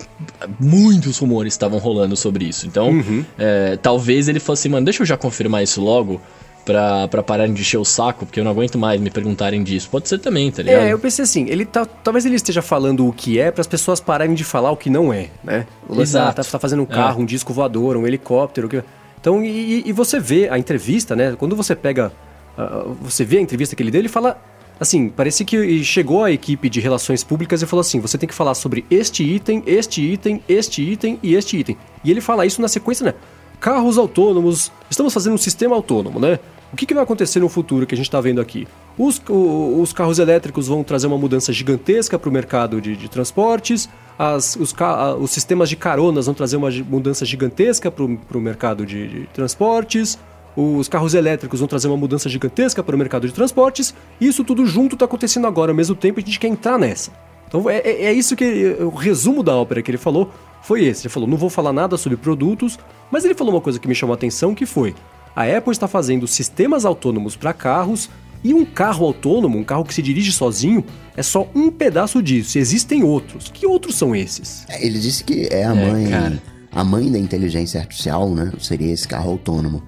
Muitos rumores estavam rolando sobre isso. Então, uhum. é, talvez talvez ele fosse, mano, deixa eu já confirmar isso logo pra, pra pararem de encher o saco, porque eu não aguento mais me perguntarem disso. Pode ser também, tá ligado? É, eu pensei assim, ele tá. Talvez ele esteja falando o que é para as pessoas pararem de falar o que não é, né? O Exato. Tá, tá fazendo um carro, é. um disco voador, um helicóptero. Que... Então, e, e, você vê a entrevista, né? Quando você pega. Uh, você vê a entrevista que ele deu, ele fala. Assim, parece que chegou a equipe de relações públicas e falou assim: você tem que falar sobre este item, este item, este item e este item. E ele fala isso na sequência, né? Carros autônomos, estamos fazendo um sistema autônomo, né? O que, que vai acontecer no futuro que a gente está vendo aqui? Os, o, os, carros elétricos vão trazer uma mudança gigantesca para o mercado de, de transportes, as, os, os, sistemas de caronas vão trazer uma mudança gigantesca para o mercado de, de transportes, os carros elétricos vão trazer uma mudança gigantesca para o mercado de transportes, e isso tudo junto está acontecendo agora ao mesmo tempo a gente quer entrar nessa. Então é, é, é isso que o resumo da ópera que ele falou foi esse. Ele falou: não vou falar nada sobre produtos, mas ele falou uma coisa que me chamou a atenção que foi: a Apple está fazendo sistemas autônomos para carros e um carro autônomo, um carro que se dirige sozinho, é só um pedaço disso. Existem outros. Que outros são esses? É, ele disse que é a é, mãe, cara. a mãe da inteligência artificial, né? Seria esse carro autônomo.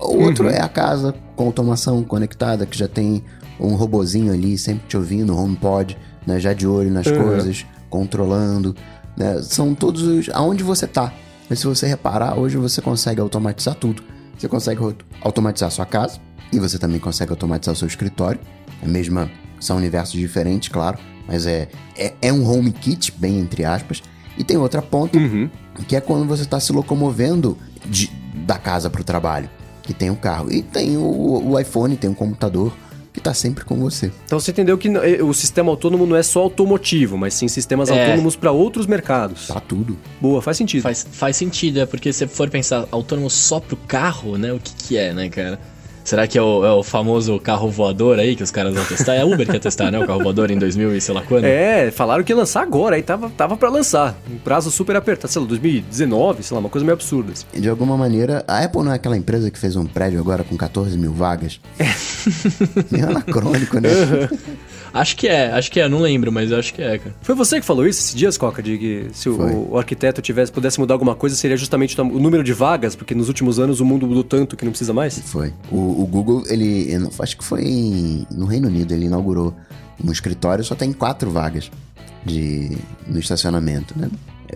O outro uhum. é a casa com automação conectada que já tem um robozinho ali sempre te ouvindo, HomePod, né? Já de olho nas uhum. coisas, controlando. Né? São todos os. aonde você tá. Mas se você reparar, hoje você consegue automatizar tudo. Você consegue automatizar sua casa e você também consegue automatizar o seu escritório. É mesma. São universos diferentes, claro. Mas é, é, é um home kit, bem entre aspas. E tem outra ponta, uhum. que é quando você está se locomovendo de, da casa para o trabalho. Que tem o um carro. E tem o, o iPhone, tem um computador que está sempre com você. Então você entendeu que eh, o sistema autônomo não é só automotivo, mas sim sistemas é. autônomos para outros mercados. Tá tudo. Boa, faz sentido. Faz, faz sentido, é porque se for pensar autônomo só pro carro, né? O que, que é, né, cara? Será que é o, é o, famoso carro voador aí que os caras vão testar? É a Uber que ia testar, né? O carro voador em 2000 e sei lá quando. É, falaram que ia lançar agora, aí tava, tava pra lançar. Um prazo super apertado, sei lá, 2019, sei lá, uma coisa meio absurda. Assim. De alguma maneira, a Apple não é aquela empresa que fez um prédio agora com 14 mil vagas? É. Meio anacrônico, né? Acho que é, acho que é, não lembro, mas acho que é, cara. Foi você que falou isso esses dias, Coca? De que se o, o, arquiteto tivesse, pudesse mudar alguma coisa, seria justamente o número de vagas, porque nos últimos anos o mundo mudou tanto que não precisa mais? Foi. O, o Google, ele. Acho que foi no Reino Unido, ele inaugurou um escritório, só tem quatro vagas de, no estacionamento, né?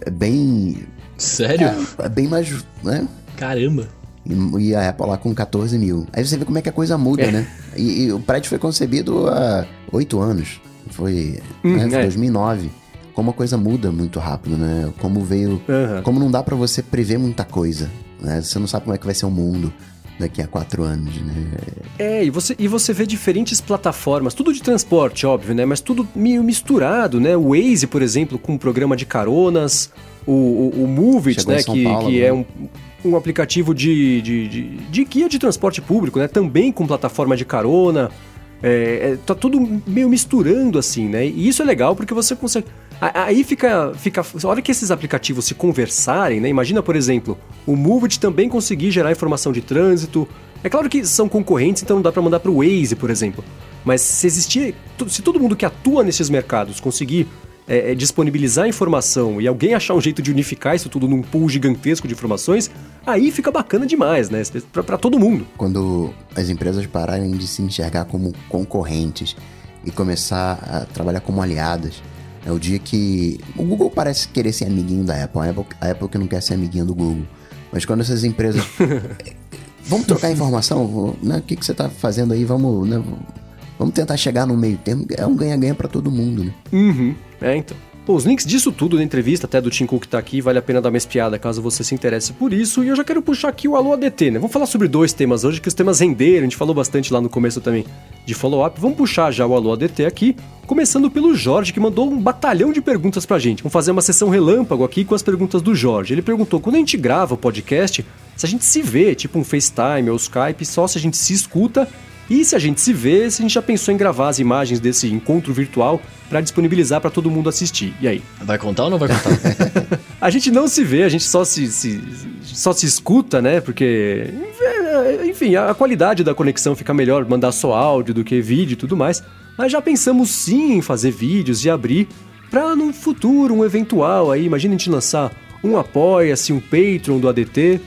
É bem. Sério? É, é bem mais. Né? Caramba. E, e, a Apple lá com 14 mil. Aí você vê como é que a coisa muda, é. né? E, e, o prédio foi concebido há oito anos. Foi, hum, né? foi é. 2009. Como a coisa muda muito rápido, né? Como veio. Uhum. Como não dá para você prever muita coisa. Né? Você não sabe como é que vai ser o mundo daqui a quatro anos, né? É, e você, e você vê diferentes plataformas, tudo de transporte, óbvio, né? Mas tudo meio misturado, né? O Waze, por exemplo, com um programa de caronas, o, o, o Move It, né? Que, Paulo, que né? é um, um aplicativo de, de, de, de, guia de transporte público, né? Também com plataforma de carona. É, é, tá tudo meio misturando assim, né? E isso é legal porque você consegue. Aí fica, fica. A hora que esses aplicativos se conversarem, né? Imagina, por exemplo, o Movit também conseguir gerar informação de trânsito. É claro que são concorrentes, então não dá para mandar para o Waze, por exemplo. Mas se existir. Se todo mundo que atua nesses mercados conseguir é, é, disponibilizar informação e alguém achar um jeito de unificar isso tudo num pool gigantesco de informações, aí fica bacana demais, né? Para todo mundo. Quando as empresas pararem de se enxergar como concorrentes e começar a trabalhar como aliadas, é o dia que. O Google parece querer ser amiguinho da Apple, a Apple, a Apple que não quer ser amiguinho do Google. Mas quando essas empresas. vamos trocar informação? Né? O que, que você está fazendo aí? Vamos. Né? Vamos tentar chegar no meio termo. É um ganha-ganha para todo mundo, né? Uhum. É, então. Pô, os links disso tudo na entrevista, até do Tim Cook que tá aqui, vale a pena dar uma espiada caso você se interesse por isso. E eu já quero puxar aqui o Alô ADT, né? Vamos falar sobre dois temas hoje, que os temas renderam, a gente falou bastante lá no começo também de follow-up. Vamos puxar já o Alô ADT aqui, começando pelo Jorge, que mandou um batalhão de perguntas pra gente. Vamos fazer uma sessão relâmpago aqui com as perguntas do Jorge. Ele perguntou, quando a gente grava o podcast, se a gente se vê, tipo um FaceTime ou Skype, só se a gente se escuta e se a gente se vê, se a gente já pensou em gravar as imagens desse encontro virtual para disponibilizar para todo mundo assistir. E aí? Vai contar ou não vai contar? a gente não se vê, a gente só se, se, só se escuta, né? Porque, enfim, a qualidade da conexão fica melhor mandar só áudio do que vídeo e tudo mais. Mas já pensamos sim em fazer vídeos e abrir para no futuro, um eventual aí, imagina a gente lançar um apoia-se, um Patreon do ADT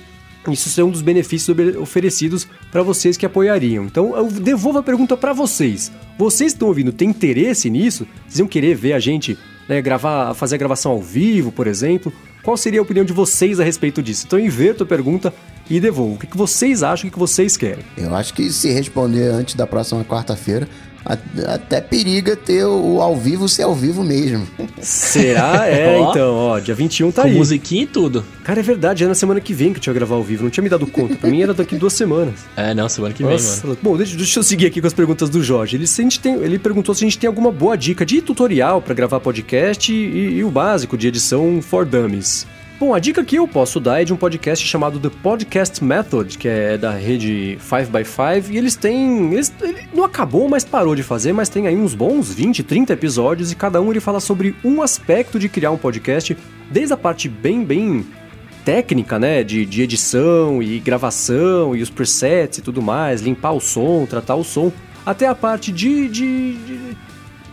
isso é um dos benefícios oferecidos para vocês que apoiariam. Então eu devolvo a pergunta para vocês. Vocês estão ouvindo, tem interesse nisso? Vocês iam querer ver a gente né, gravar, fazer a gravação ao vivo, por exemplo? Qual seria a opinião de vocês a respeito disso? Então eu inverto a pergunta e devolvo. O que vocês acham, o que vocês querem? Eu acho que se responder antes da próxima quarta-feira, até periga ter o ao vivo ser ao vivo mesmo. Será? É, então, ó, dia 21 tá Com aí. musiquinha e tudo. Cara, é verdade, é na semana que vem que eu tinha gravar ao vivo, não tinha me dado conta. Pra mim era daqui duas semanas. É, não, semana que Nossa, vem, mano. Bom, deixa, deixa, eu seguir aqui com as perguntas do Jorge. Ele, se a gente tem, ele perguntou se a gente tem alguma boa dica de tutorial para gravar podcast e, e o básico de edição for dummies. Bom, a dica que eu posso dar é de um podcast chamado The Podcast Method, que é da rede 5x5, e eles têm. Eles, ele não acabou, mas parou de fazer, mas tem aí uns bons 20, 30 episódios, e cada um ele fala sobre um aspecto de criar um podcast, desde a parte bem, bem técnica, né? De, de edição e gravação e os presets e tudo mais, limpar o som, tratar o som, até a parte de, de, de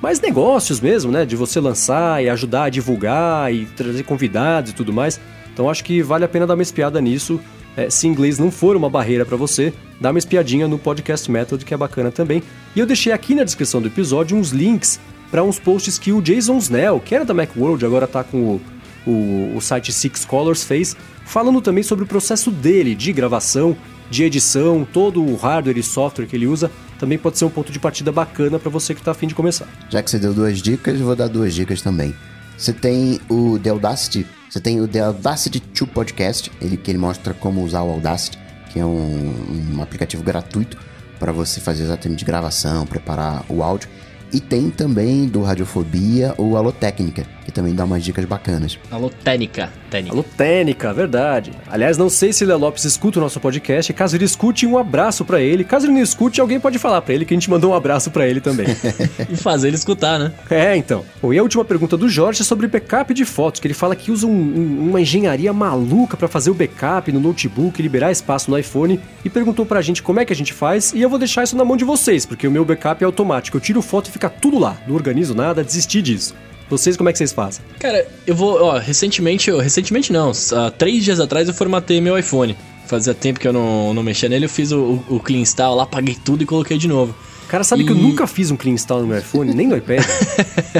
mais negócios mesmo, né? De você lançar e ajudar a divulgar e trazer convidados e tudo mais. Então acho que vale a pena dar uma espiada nisso. É, se inglês não for uma barreira para você, dá uma espiadinha no Podcast Method, que é bacana também. E eu deixei aqui na descrição do episódio uns links para uns posts que o Jason Snell, que era da Macworld, agora está com o, o, o site Six Colors, fez, falando também sobre o processo dele de gravação, de edição, todo o hardware e software que ele usa também pode ser um ponto de partida bacana para você que está afim de começar. Já que você deu duas dicas, vou dar duas dicas também. Você tem o The Audacity, você tem o The Audacity 2 Podcast, ele que ele mostra como usar o Audacity, que é um, um aplicativo gratuito para você fazer exatamente gravação, preparar o áudio. E tem também do Radiofobia o Alotécnica, que também dá umas dicas bacanas. Alotécnica, técnica. Alotécnica, verdade. Aliás, não sei se o Léo Lopes escuta o nosso podcast. Caso ele escute, um abraço para ele. Caso ele não escute, alguém pode falar para ele que a gente mandou um abraço para ele também. e fazer ele escutar, né? É, então. Bom, e a última pergunta do Jorge é sobre backup de fotos, que ele fala que usa um, um, uma engenharia maluca para fazer o backup no notebook, liberar espaço no iPhone, e perguntou pra gente como é que a gente faz, e eu vou deixar isso na mão de vocês, porque o meu backup é automático. Eu tiro foto e fica fica tudo lá. Não organizo nada, desisti disso. Vocês, como é que vocês fazem? Cara, eu vou, ó, recentemente, eu, recentemente não, há três dias atrás eu formatei meu iPhone. Fazia tempo que eu não, não mexia nele, eu fiz o, o clean install lá, paguei tudo e coloquei de novo. Cara, sabe E- que eu nunca fiz um clean install no meu iPhone, nem no iPad?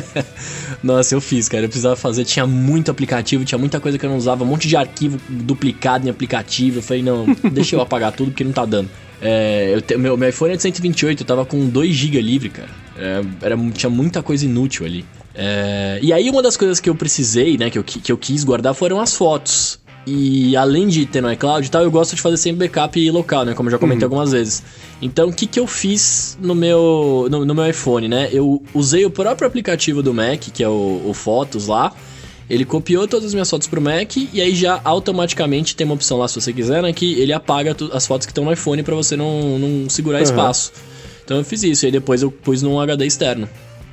Nossa, eu fiz, cara. Eu precisava fazer. Tinha muito aplicativo, tinha muita coisa que eu não usava, um monte de arquivo duplicado em aplicativo. Eu falei, não, deixa eu apagar tudo porque não tá dando. É, eu te- meu, meu iPhone é de 128, eu tava com 2 GB livre, cara. É, era, tinha muita coisa inútil ali. É, e aí, uma das coisas que eu precisei, né, que eu, que eu quis guardar foram as fotos. E além de ter no iCloud e tal, eu gosto de fazer sempre backup local, né? Como eu já comentei algumas vezes. Então, o que, que eu fiz no meu, no, no meu iPhone, né? Eu usei o próprio aplicativo do Mac, que é o, o Fotos lá. Ele copiou todas as minhas fotos pro Mac e aí já automaticamente tem uma opção lá, se você quiser, né? Que ele apaga as fotos que estão no iPhone pra você não, não segurar Aham. espaço. Então eu fiz isso. E depois eu pus num HD externo.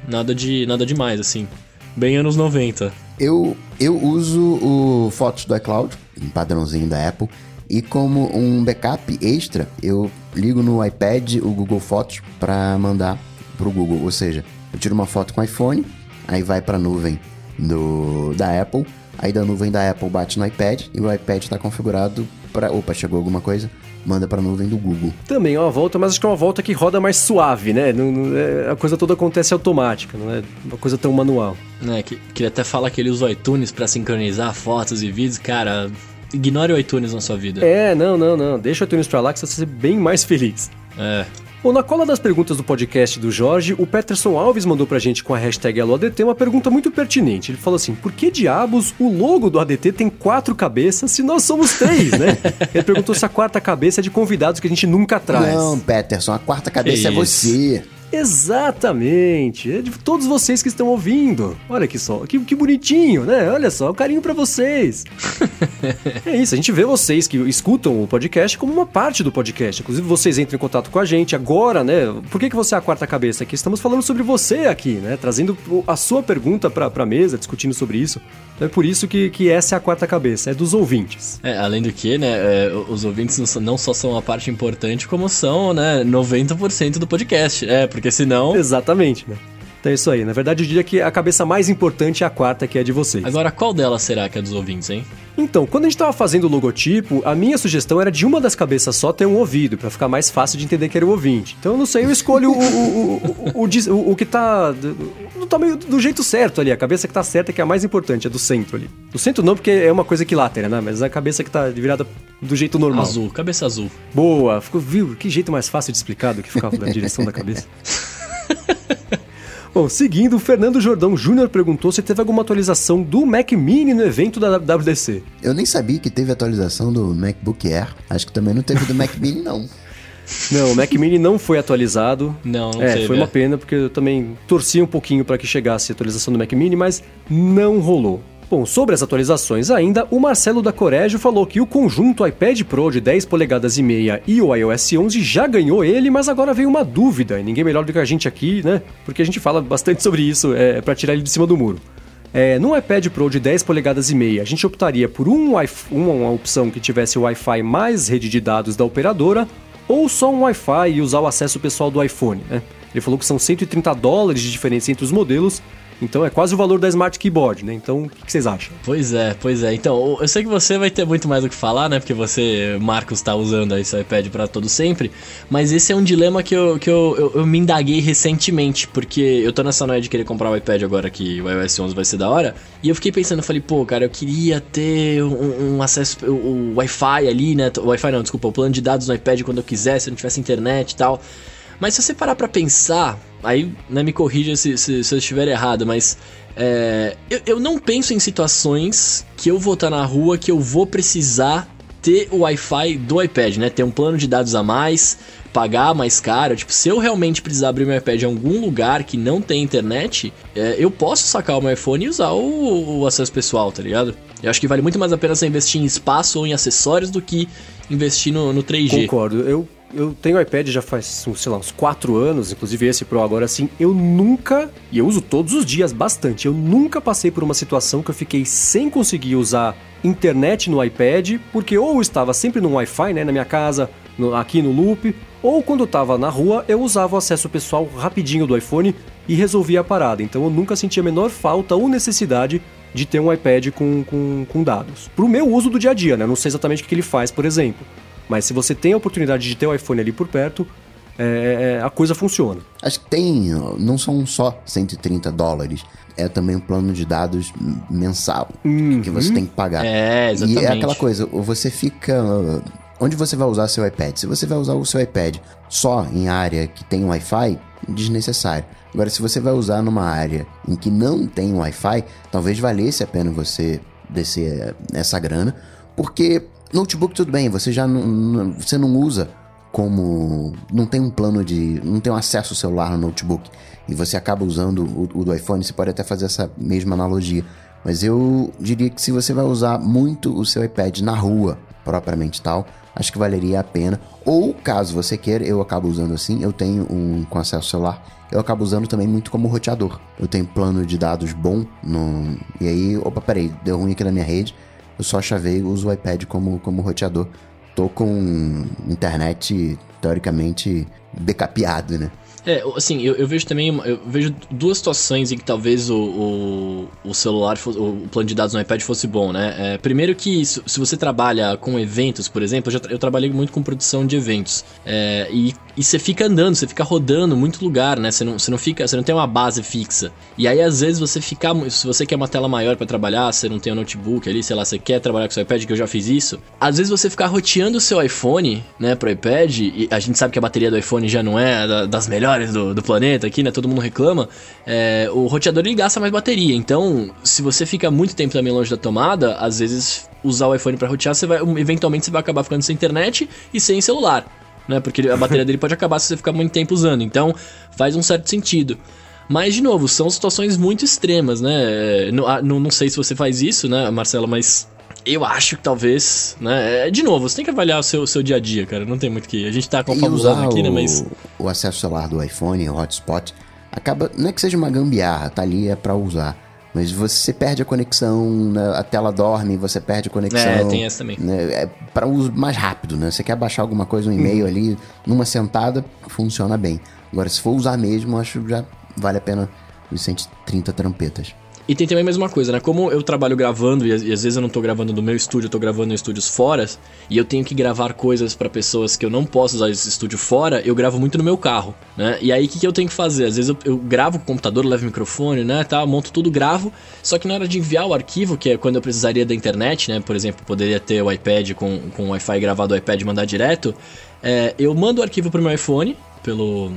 Nada de nada demais, assim. Bem anos 90. Eu, eu uso o Fotos do iCloud, um padrãozinho da Apple, e como um backup extra, eu ligo no iPad o Google Fotos para mandar pro Google. Ou seja, eu tiro uma foto com o iPhone, aí vai para nuvem do, da Apple, aí da nuvem da Apple bate no iPad e o iPad está configurado para. Opa, chegou alguma coisa? Manda para a nuvem do Google. Também é uma volta, mas acho que é uma volta que roda mais suave, né? Não- não- é- a coisa toda acontece automática, não é uma coisa tão manual. Né, que, queria até falar que ele usa o iTunes pra sincronizar fotos e vídeos. Cara, ignore o iTunes na sua vida. É, não, não, não. Deixa o iTunes pra lá que você vai ser bem mais feliz. É. Bom, na cola das perguntas do podcast do Jorge, o Peterson Alves mandou pra gente com a hashtag AloADT uma pergunta muito pertinente. Ele falou assim: por que diabos o logo do ADT tem quatro cabeças se nós somos três, né? Ele perguntou se a quarta cabeça é de convidados que a gente nunca traz. Não, Peterson, a quarta cabeça é isso? você. Exatamente, é de todos vocês que estão ouvindo. Olha que só, que, que bonitinho, né? Olha só, um carinho pra vocês. é isso, a gente vê vocês que escutam o podcast como uma parte do podcast. Inclusive, vocês entram em contato com a gente agora, né? Por que, que você é a quarta cabeça aqui? Estamos falando sobre você aqui, né? Trazendo a sua pergunta pra, pra mesa, discutindo sobre isso. Então é por isso que, que essa é a quarta cabeça, é dos ouvintes. É, além do que, né, é, os ouvintes não só são uma parte importante, como são, né, 90% do podcast. É, porque senão. Exatamente, né? Então é isso aí. Na verdade, eu diria que a cabeça mais importante é a quarta, que é a de vocês. Agora, qual delas será que é dos ouvintes, hein? Então, quando a gente tava fazendo o logotipo, a minha sugestão era de uma das cabeças só ter um ouvido, pra ficar mais fácil de entender que era o ouvinte. Então, eu não sei, eu escolho o, o, o, o, que tá do, tamanho do jeito certo ali, a cabeça que tá certa, que é a mais importante, é do centro ali. Do centro não, porque é uma coisa equilátera, né? Mas a cabeça que tá virada do jeito normal. Azul, cabeça azul. Boa, ficou, viu? Que jeito mais fácil de explicar do que ficava na direção da cabeça. Bom, seguindo, o Fernando Jordão Júnior perguntou se teve alguma atualização do Mac Mini no evento da WDC. Eu nem sabia que teve atualização do MacBook Air. Acho que também não teve do Mac Mini, não. Não, o Mac Mini não foi atualizado. Não, não é, teve, foi é. uma pena, porque eu também torci um pouquinho para que chegasse a atualização do Mac Mini, mas não rolou. Bom, sobre as atualizações ainda, o Marcelo da Corégio falou que o conjunto iPad Pro de 10 polegadas e meia e o iOS 11 já ganhou ele, mas agora veio uma dúvida, e ninguém melhor do que a gente aqui, né? Porque a gente fala bastante sobre isso, é, para tirar ele de cima do muro. É, no iPad Pro de 10 polegadas e meia, a gente optaria por um uma, opção que tivesse o Wi-Fi mais rede de dados da operadora, ou só um Wi-Fi e usar o acesso pessoal do iPhone, né? Ele falou que são 130 dólares de diferença entre os modelos, então é quase o valor da Smart Keyboard, né? Então, o que vocês acham? Pois é, pois é. Então, eu sei que você vai ter muito mais o que falar, né? Porque você, Marcos, tá usando seu iPad pra todo sempre. Mas esse é um dilema que eu, que eu, eu, eu me indaguei recentemente. Porque eu tô nessa noia de querer comprar o iPad agora que o iOS 11 vai ser da hora. E eu fiquei pensando, eu falei, pô, cara, eu queria ter um, um acesso, o, o Wi-Fi ali, né? O Wi-Fi não, desculpa, o plano de dados no iPad quando eu quisesse, se eu não tivesse internet e tal. Mas se você parar pra pensar, aí né, me corrija se, se, se eu estiver errado, mas é, eu, eu não penso em situações que eu vou estar na rua que eu vou precisar ter o Wi-Fi do iPad, né? Ter um plano de dados a mais, pagar mais caro. Tipo, se eu realmente precisar abrir meu iPad em algum lugar que não tem internet, é, eu posso sacar o meu iPhone e usar o, o acesso pessoal, tá ligado? Eu acho que vale muito mais a pena você investir em espaço ou em acessórios do que investir no, no 3G. Concordo. Eu, eu tenho iPad já faz, sei lá, uns 4 anos, inclusive esse Pro agora assim. Eu nunca, e eu uso todos os dias bastante, eu nunca passei por uma situação que eu fiquei sem conseguir usar internet no iPad, porque ou estava sempre no Wi-Fi, né, na minha casa, no- aqui no Loop, ou quando eu estava na rua, eu usava o acesso pessoal rapidinho do iPhone e resolvia a parada. Então eu nunca senti a menor falta ou necessidade de ter um iPad com, com, com dados. Pro meu uso do dia a dia, né? Eu não sei exatamente o que ele faz, por exemplo. Mas se você tem a oportunidade de ter o iPhone ali por perto, é, é a coisa funciona. Acho que tem, não são só 130 dólares, é também um plano de dados mensal Uhum. que você tem que pagar. É, exatamente. E é aquela coisa, você fica. Onde você vai usar seu iPad? Se você vai usar o seu iPad só em área que tem Wi-Fi, desnecessário. Agora, se você vai usar numa área em que não tem Wi-Fi, talvez valesse a pena você descer essa grana, porque notebook tudo bem, você já não, você não usa como não tem um plano de não tem um acesso celular no notebook e você acaba usando o, o do iPhone, você pode até fazer essa mesma analogia. Mas eu diria que se você vai usar muito o seu iPad na rua, propriamente tal, acho que valeria a pena. Ou caso você queira, eu acabo usando assim, eu tenho um com acesso celular, eu acabo usando também muito como roteador. Eu tenho plano de dados bom no e aí, opa, peraí, deu ruim aqui na minha rede. Eu só chavei, uso o iPad como como roteador. Tô com internet teoricamente decapeado, né? É, assim, eu, eu vejo também, eu vejo duas situações em que talvez o, o, o celular, fosse- o plano de dados no iPad fosse bom, né? É, primeiro que se, se você trabalha com eventos, por exemplo, eu, já eu trabalhei muito com produção de eventos, é, e, e você fica andando, você fica rodando muito lugar, né? Você não, você não fica, você não tem uma base fixa. E aí, às vezes, você fica, se você quer uma tela maior para trabalhar, você não tem um notebook ali, sei lá, você quer trabalhar com seu iPad, que eu já fiz isso, às vezes você ficar roteando o seu iPhone, né, pro iPad, e a gente sabe que a bateria do iPhone já não é da- das melhores do, do planeta aqui, né, todo mundo reclama, é, o roteador ele gasta mais bateria, então se você fica muito tempo também longe da tomada, às vezes usar o iPhone para rotear, você vai, eventualmente você vai acabar ficando sem internet e sem celular, né, porque a bateria dele pode acabar se você ficar muito tempo usando, então faz um certo sentido. Mas, de novo, são situações muito extremas, né? Não, ah, não, não sei se você faz isso, né, Marcelo, mas eu acho que talvez, né? é, De novo, você tem que avaliar o seu, seu dia a dia, cara. Não tem muito que. A gente tá confabulando aqui, né? Mas. o acesso celular do iPhone, o hotspot, acaba. Não é que seja uma gambiarra, tá ali é pra usar. Mas você perde a conexão, né, a tela dorme, você perde a conexão. É, tem essa também. né, É para uso mais rápido, né? Você quer baixar alguma coisa, um e-mail ali, numa sentada, funciona bem. Agora, se for usar mesmo, acho que já vale a pena os 130 trampetas. E tem também a mesma coisa, né? Como eu trabalho gravando e, às vezes eu não tô gravando no meu estúdio, eu tô gravando em estúdios fora, e eu tenho que gravar coisas pra pessoas que eu não posso usar esse estúdio fora, eu gravo muito no meu carro, né? E aí o que, que eu tenho que fazer? Às vezes eu, eu gravo com o computador, levo o microfone, né, tal, monto tudo, gravo, só que na hora de enviar o arquivo, que é quando eu precisaria da internet, né? Por exemplo, poderia ter o iPad com, com o Wi-Fi gravado do iPad mandar direto, é, eu mando o arquivo pro meu iPhone, pelo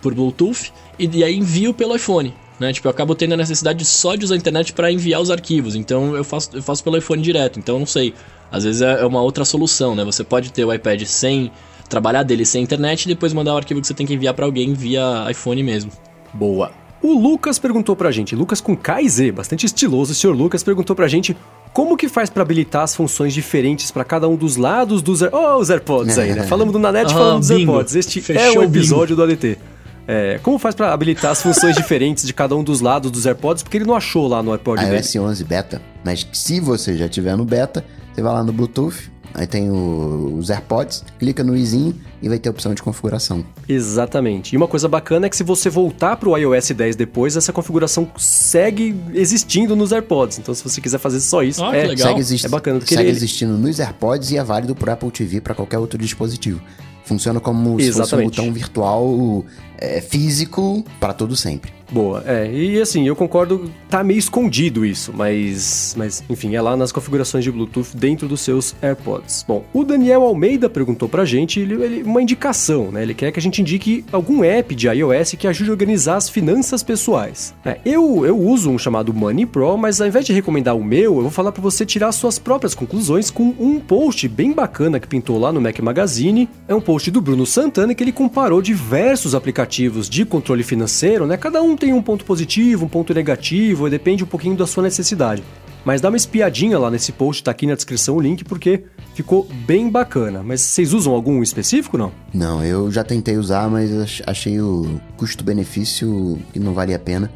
por Bluetooth e, e aí envio pelo iPhone. Né? Tipo, eu acabo tendo a necessidade só de usar a internet para enviar os arquivos. Então eu faço, eu faço pelo iPhone direto. Então eu não sei. Às vezes é é uma outra solução, né? Você pode ter o iPad sem trabalhar dele sem internet e depois mandar o arquivo que você tem que enviar para alguém via iPhone mesmo. Boa. O Lucas perguntou pra gente, Lucas com K e Z, bastante estiloso, o senhor Lucas perguntou pra gente como que faz pra habilitar as funções diferentes pra cada um dos lados dos... Air... Oh, os AirPods aí, né? Falamos do Nanete, Ah, falamos dos bingo. AirPods. Este é Fechou o o bingo. episódio do ADT. É, como faz pra habilitar as funções diferentes de cada um dos lados dos AirPods? Porque ele não achou lá no AirPod dele. iOS 11 beta, mas se você já tiver no beta, você vai lá no Bluetooth, aí tem o- os AirPods, clica no izinho e vai ter a opção de configuração. Exatamente. E uma coisa bacana é que se você voltar pro iOS 10 depois, essa configuração segue existindo nos AirPods. Então, se você quiser fazer só isso, Ah, é, legal. Segue, exist- é bacana. Segue ele, existindo nos AirPods e é válido pro Apple TV para qualquer outro dispositivo. Funciona como se fosse um Exatamente. botão virtual é, físico para todo sempre. Boa, é. E assim, eu concordo, tá meio escondido isso, mas, mas enfim, é lá nas configurações de Bluetooth dentro dos seus AirPods. Bom, o Daniel Almeida perguntou pra gente ele, ele- uma indicação, né? Ele quer que a gente indique algum app de iOS que ajude a organizar as finanças pessoais. É, eu, eu uso um chamado Money Pro, mas ao invés de recomendar o meu, eu vou falar pra você tirar suas próprias conclusões com um post bem bacana que pintou lá no Mac Magazine. É um post do Bruno Santana que ele comparou diversos aplicativos de controle financeiro, né? Cada um tem um ponto positivo, um ponto negativo, depende um pouquinho da sua necessidade. Mas dá uma espiadinha lá nesse post, tá aqui na descrição o link, porque ficou bem bacana. Mas vocês usam algum específico, não? Não, eu já tentei usar, mas ach- achei o custo-benefício que não valia a pena.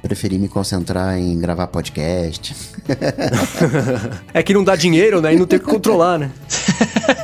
Preferi me concentrar em gravar podcast. É que não dá dinheiro, né? E não tem que controlar, né?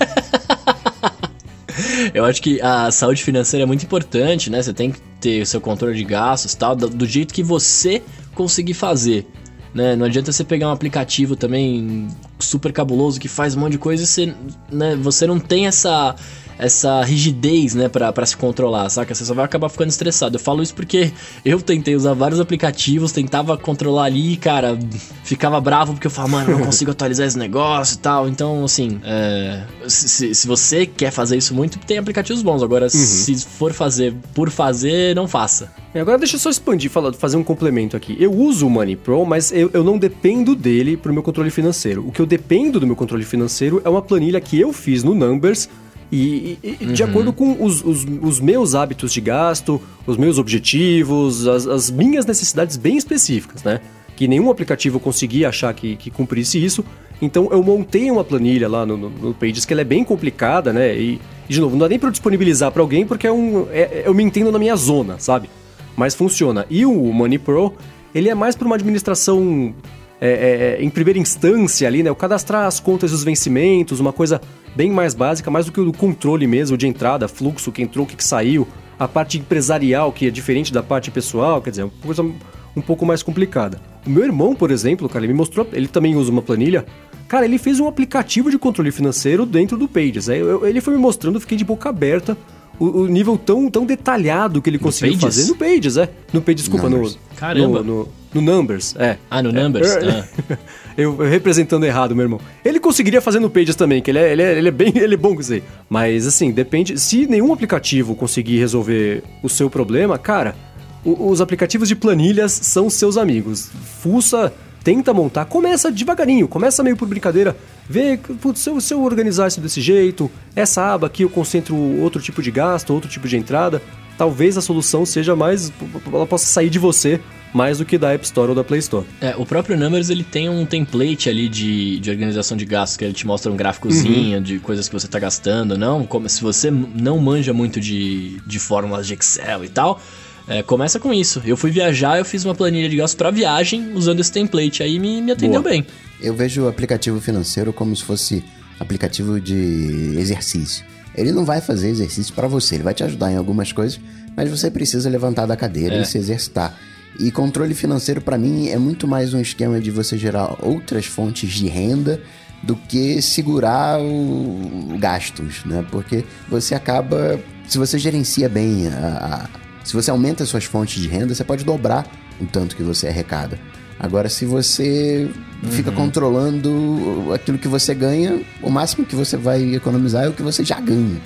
Eu acho que a saúde financeira é muito importante, né? Você tem que ter o seu controle de gastos tal, do, do jeito que você conseguir fazer. Né? Não adianta você pegar um aplicativo também super cabuloso que faz um monte de coisa e você, né, você não tem essa essa rigidez, né, pra, pra se controlar, saca? Você só vai acabar ficando estressado. Eu falo isso porque eu tentei usar vários aplicativos, tentava controlar ali, cara, ficava bravo porque eu falava, mano, não consigo atualizar esse negócio e tal. Então, assim, é, se, se você quer fazer isso muito, tem aplicativos bons. Agora, uhum. se for fazer por fazer, não faça. E agora deixa eu só expandir, fazer um complemento aqui. Eu uso o Money Pro, mas eu, eu não dependo dele pro meu controle financeiro. O que eu dependo do meu controle financeiro é uma planilha que eu fiz no Numbers e, e uhum. de acordo com os, os, os, meus hábitos de gasto, os meus objetivos, as, as, minhas necessidades bem específicas, né? Que nenhum aplicativo conseguia achar que, que cumprisse isso. Então eu montei uma planilha lá no, no, no Pages que ela é bem complicada, né? E, de novo, não dá nem para eu disponibilizar para alguém porque é um, é, eu me entendo na minha zona, sabe? Mas funciona. E o Money Pro, ele é mais para uma administração é, é, é, em primeira instância ali, né? O cadastrar as contas e os vencimentos, uma coisa bem mais básica, mais do que o controle mesmo de entrada, fluxo, que entrou, o que saiu, a parte empresarial, que é diferente da parte pessoal, quer dizer, uma coisa um pouco mais complicada. O meu irmão, por exemplo, cara, ele me mostrou, ele também usa uma planilha. Cara, ele fez um aplicativo de controle financeiro dentro do Pages. Aí ele foi me mostrando, eu fiquei de boca aberta o, o, nível tão, tão detalhado que ele conseguiu fazer no Pages, é. No Pages, desculpa, Numbers. no. Caramba. No, no, no, Numbers, é. Ah, no Numbers? É, ah. eu, eu, representando errado, meu irmão. Ele conseguiria fazer no Pages também, que ele é, ele é, ele é bem ele é bom com isso aí. Mas, assim, depende. Se nenhum aplicativo conseguir resolver o seu problema, cara, o, os aplicativos de planilhas são seus amigos. Fuça tenta montar, começa devagarinho, começa meio por brincadeira, vê, putz, se eu, se eu organizar isso desse jeito, essa aba aqui eu concentro outro tipo de gasto, outro tipo de entrada, talvez a solução seja mais, ela possa sair de você mais do que da App Store ou da Play Store. É, o próprio Numbers ele tem um template ali de, de organização de gastos, que ele te mostra um gráficozinho uhum. de coisas que você está gastando, não? Como se você não manja muito de, de fórmulas de Excel e tal, é, começa com isso. Eu fui viajar, eu fiz uma planilha de gastos para viagem usando esse template. Aí me, me atendeu Boa. bem. Eu vejo o aplicativo financeiro como se fosse aplicativo de exercício. Ele não vai fazer exercício para você, ele vai te ajudar em algumas coisas, mas você precisa levantar da cadeira é. e se exercitar. E controle financeiro para mim é muito mais um esquema de você gerar outras fontes de renda do que segurar o gastos, né? Porque você acaba, se você gerencia bem a, a se você aumenta suas fontes de renda, você pode dobrar o tanto que você arrecada. Agora, se você uhum. fica controlando aquilo que você ganha, o máximo que você vai economizar é o que você já ganha.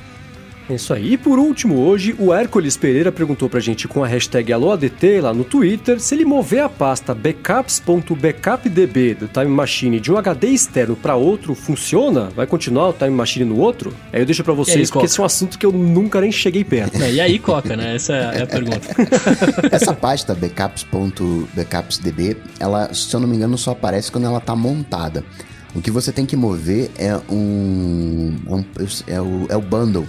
É isso aí. E por último, hoje, o Hércules Pereira perguntou pra gente com a hashtag AloADT lá no Twitter se ele mover a pasta backups.backupdb do Time Machine de um HD externo para outro, funciona? Vai continuar o Time Machine no outro? Aí eu deixo para vocês, aí, porque Coca? esse é um assunto que eu nunca nem cheguei perto. É, e aí, Coca, né? Essa é a pergunta. Essa pasta backups.backupsdb, ela, se eu não me engano, só aparece quando ela tá montada. O que você tem que mover é um, um é, o, é o bundle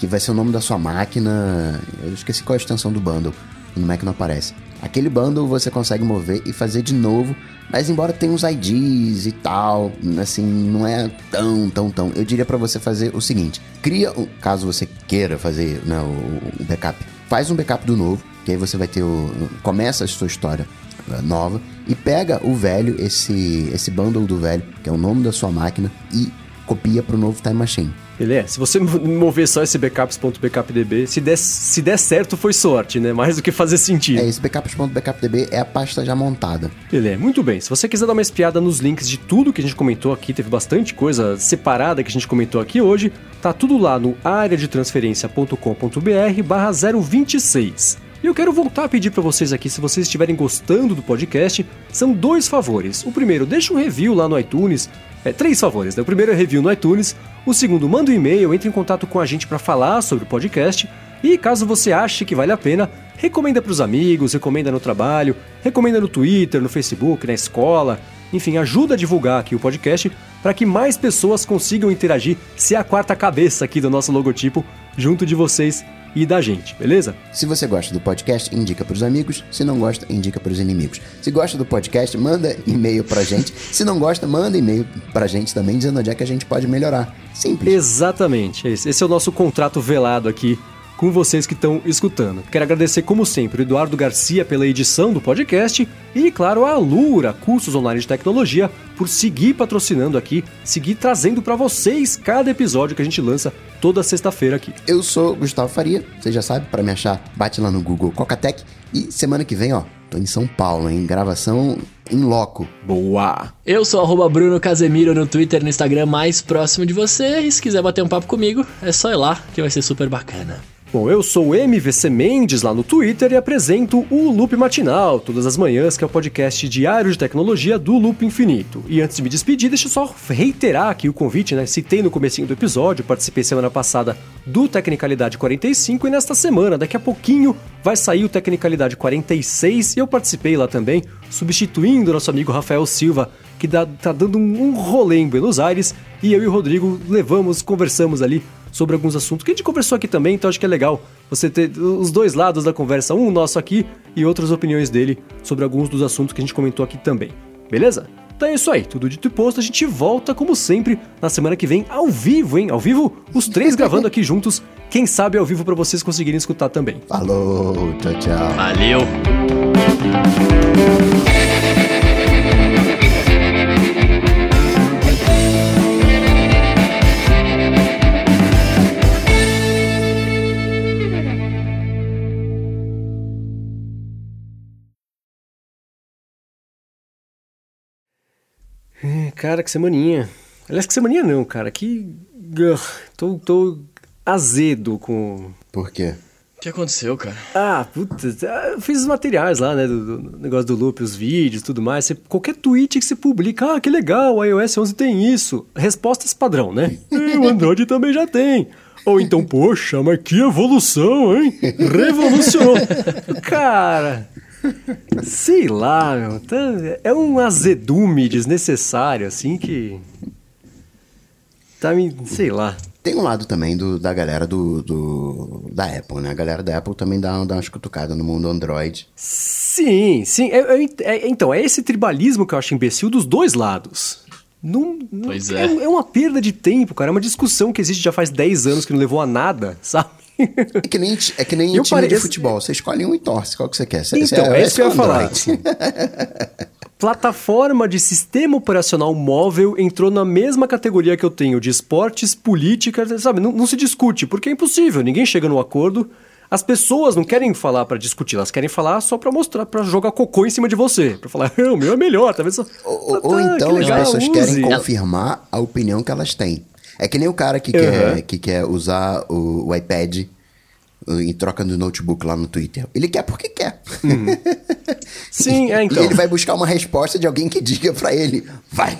que vai ser o nome da sua máquina. Eu esqueci qual é a extensão do bundle. No Mac não aparece. Aquele bundle você consegue mover e fazer de novo, mas embora tenha uns IDs e tal, assim, não é tão, tão, tão. Eu diria para você fazer o seguinte: cria, caso você queira fazer né, o, o backup, faz um backup do novo, que aí você vai ter o. começa a sua história eh, nova e pega o velho, esse, esse bundle do velho, que é o nome da sua máquina, e copia para o novo Time Machine. Ele é. Se você mover só esse backups.backupdb, se der, se der certo, foi sorte, né? Mais do que fazer sentido. É, esse backups.backupdb é a pasta já montada. Ele é. Muito bem. Se você quiser dar uma espiada nos links de tudo que a gente comentou aqui, teve bastante coisa separada que a gente comentou aqui hoje, tá tudo lá no areadetransferencia.com.br barra 026. E eu quero voltar a pedir para vocês aqui, se vocês estiverem gostando do podcast, são dois favores. O primeiro, deixa um review lá no iTunes, é, três favores. Né? O primeiro é review no iTunes. O segundo, manda um e-mail, entre em contato com a gente para falar sobre o podcast. E caso você ache que vale a pena, recomenda para os amigos, recomenda no trabalho, recomenda no Twitter, no Facebook, na escola. Enfim, ajuda a divulgar aqui o podcast para que mais pessoas consigam interagir, ser a quarta cabeça aqui do nosso logotipo junto de vocês e da gente, beleza? Se você gosta do podcast, indica pros amigos. Se não gosta, indica pros inimigos. Se gosta do podcast, manda e-mail pra gente. Se não gosta, manda e-mail pra gente também, dizendo onde é que a gente pode melhorar. Simples. Exatamente. Esse é o nosso contrato velado aqui com vocês que estão escutando. Quero agradecer, como sempre, o Eduardo Garcia pela edição do podcast e, claro, a Alura, cursos online de tecnologia, por seguir patrocinando aqui, seguir trazendo para vocês cada episódio que a gente lança toda sexta-feira aqui. Eu sou Gustavo Faria, você já sabe, pra me achar, bate lá no Google Cocatec. E semana que vem, ó, tô em São Paulo, em gravação em loco. Boa! Eu sou arroba Bruno Casemiro no Twitter e no Instagram mais próximo de você. E se quiser bater um papo comigo, é só ir lá, que vai ser super bacana. Bom, eu sou o MVC Mendes lá no Twitter e apresento o Loop Matinal, todas as manhãs, que é o podcast diário de tecnologia do Loop Infinito. E antes de me despedir, deixa eu só reiterar aqui o convite, né? Citei no comecinho do episódio, participei semana passada do Tecnicalidade 45 e nesta semana, daqui a pouquinho, vai sair o Tecnicalidade 46 e eu participei lá também, substituindo nosso amigo Rafael Silva, que dá, tá dando um, rolê em Buenos Aires, e eu e o Rodrigo levamos, conversamos ali sobre alguns assuntos que a gente conversou aqui também, então acho que é legal você ter os dois lados da conversa, um nosso aqui e outras opiniões dele sobre alguns dos assuntos que a gente comentou aqui também. Beleza? Então é isso aí, tudo dito e posto, a gente volta como sempre na semana que vem ao vivo, hein? Ao vivo, os três gravando aqui juntos, quem sabe ao vivo para vocês conseguirem escutar também. Falou, tchau, tchau. Valeu! Cara, que semaninha. Aliás, que semaninha não, cara, que... Tô, tô azedo com... Por quê? O que aconteceu, cara? Ah, puta, eu fiz os materiais lá, né, do, do negócio do loop, os vídeos, tudo mais. Você- qualquer tweet que você publica, ah, que legal, o iOS 11 tem isso. Respostas padrão, né? "É, o Android também já tem. Ou então, poxa, mas que evolução, hein? Revolucionou. Cara, sei lá, meu, tá- é um azedume desnecessário, assim, que... Tá me... sei lá. Tem um lado também do, da galera do, do- da Apple, né? A galera da Apple também dá, dá umas cutucadas no mundo Android. Sim, sim. É- é- é- então, é esse tribalismo que eu acho imbecil dos dois lados. Não, não- Pois é. é. uma perda de tempo, cara. É uma discussão que existe já faz 10 anos que não levou a nada, sabe? É que nem, é que nem Eu time de parei- futebol. Você escolhe um e torce. Qual que você quer? Você, Então, você é isso que eu ia falar. Plataforma de sistema operacional móvel entrou na mesma categoria que eu tenho de esportes, política, sabe? Não, não se discute, porque é impossível. Ninguém chega num acordo. As pessoas não querem falar pra discutir, elas querem falar só pra mostrar, pra jogar cocô em cima de você. Pra falar, "Ah, o meu é melhor, talvez. Ou, Tá, ou tá, então que as legal, pessoas use. querem confirmar a opinião que elas têm. É que nem o cara que, quer, que quer usar o, o iPad em troca do notebook lá no Twitter. Ele quer porque quer. Sim, é então. E ele vai buscar uma resposta de alguém que diga pra ele: vai,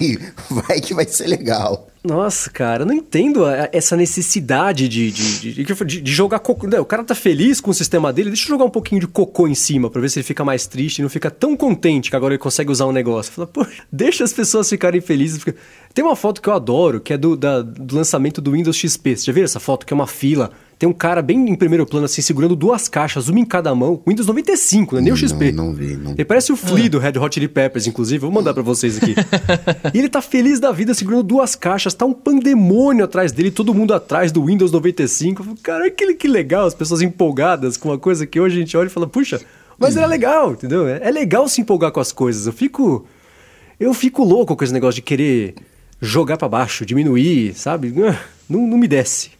vai que vai ser legal. Nossa, cara, eu não entendo a- essa necessidade de, de, de, de- de jogar cocô. Não, o cara tá feliz com o sistema dele, deixa eu jogar um pouquinho de cocô em cima pra ver se ele fica mais triste e não fica tão contente que agora ele consegue usar um negócio. Fala, pô, deixa as pessoas ficarem felizes. fica- Tem uma foto que eu adoro, que é do, da- do lançamento do Windows XP. Você já viu essa foto? Que é uma fila. Tem um cara bem em primeiro plano, assim, segurando duas caixas, uma em cada mão. Windows 95, não é nem o XP. Não, não vi, não. Ele parece o Flea do Red Hot Chili Peppers, inclusive. Vou mandar pra vocês aqui. e ele tá feliz da vida segurando duas caixas. Tá um pandemônio atrás dele, todo mundo atrás do Windows 95. Eu falo, Cara, que, que legal, as pessoas empolgadas com uma coisa que hoje a gente olha e fala, puxa, mas era legal, entendeu? É, é legal se empolgar com as coisas. Eu fico. Eu fico louco com esse negócio de querer jogar pra baixo, diminuir, sabe? Não, não me desce.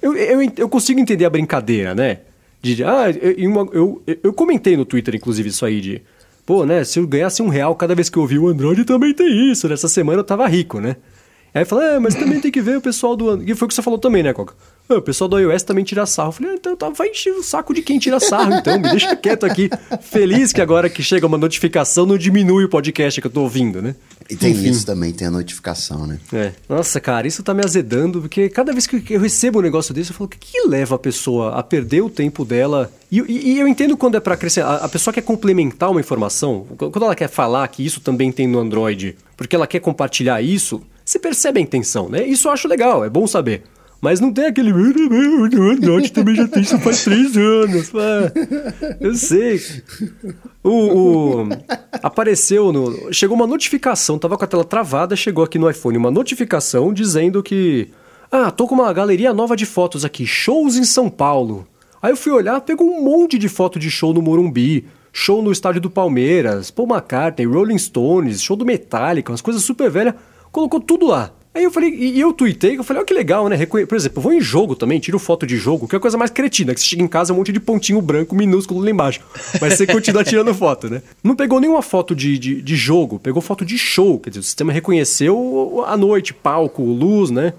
Eu, eu, eu consigo entender a brincadeira, né? De, ah, eu, eu, eu comentei no Twitter, inclusive, isso aí de. Pô, né? Se eu ganhasse um real cada vez que eu ouvir o Android também tem isso. Nessa semana eu tava rico, né? Aí falei, ah, mas também tem que ver o pessoal do. And-" E foi o que você falou também, né, Coca? O pessoal do iOS também tira sarro. Eu falei, ah, então tá, vai encher o saco de quem tira sarro, então. Me deixa quieto aqui. Feliz que agora que chega uma notificação não diminui o podcast que eu tô ouvindo, né? E tem Enfim. isso também, tem a notificação, né? É. Nossa, cara, isso tá me azedando, porque cada vez que eu recebo um negócio desse, eu falo, o que, que leva a pessoa a perder o tempo dela? E, e- e eu entendo quando é pra crescer. A, a pessoa quer complementar uma informação, quando ela quer falar que isso também tem no Android, porque ela quer compartilhar isso, você percebe a intenção, né? Isso eu acho legal, é bom saber. Mas não tem aquele. Android também já tem isso faz três anos. Ah, eu sei. O, o, apareceu no. Chegou uma notificação, tava com a tela travada, chegou aqui no iPhone uma notificação dizendo que. Ah, tô com uma galeria nova de fotos aqui, shows em São Paulo. Aí eu fui olhar, pegou um monte de foto de show no Morumbi, show no estádio do Palmeiras, Paul McCartney, Rolling Stones, show do Metallica, umas coisas super velhas, colocou tudo lá. Aí eu falei, e eu tuitei, eu falei, olha que legal, né? Por exemplo, eu vou em jogo também, tiro foto de jogo, que é a coisa mais cretina, que você chega em casa é um monte de pontinho branco minúsculo lá embaixo. Mas você continua tirando foto, né? Não pegou nenhuma foto de, de, de jogo, pegou foto de show, quer dizer, o sistema reconheceu a noite, palco, luz, né?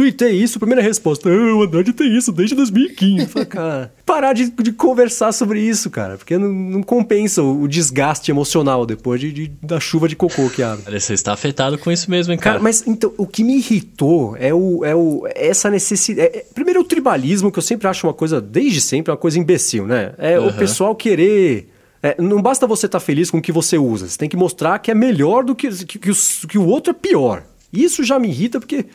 Tuitei isso, primeira resposta, ah, o Android tem isso desde 2015. Falei, cara, parar de, de, conversar sobre isso, cara, porque não, não compensa o, o, desgaste emocional depois de, de, da chuva de cocô que abre. Você está afetado com isso mesmo, hein, cara? cara mas então, o que me irritou é, o, é o, essa necessidade. É, é, primeiro, o tribalismo, que eu sempre acho uma coisa, desde sempre, uma coisa imbecil, né? É uhum. o pessoal querer. É, não basta você estar tá feliz com o que você usa, você tem que mostrar que é melhor do que, que, que, o, que o outro é pior. Isso já me irrita porque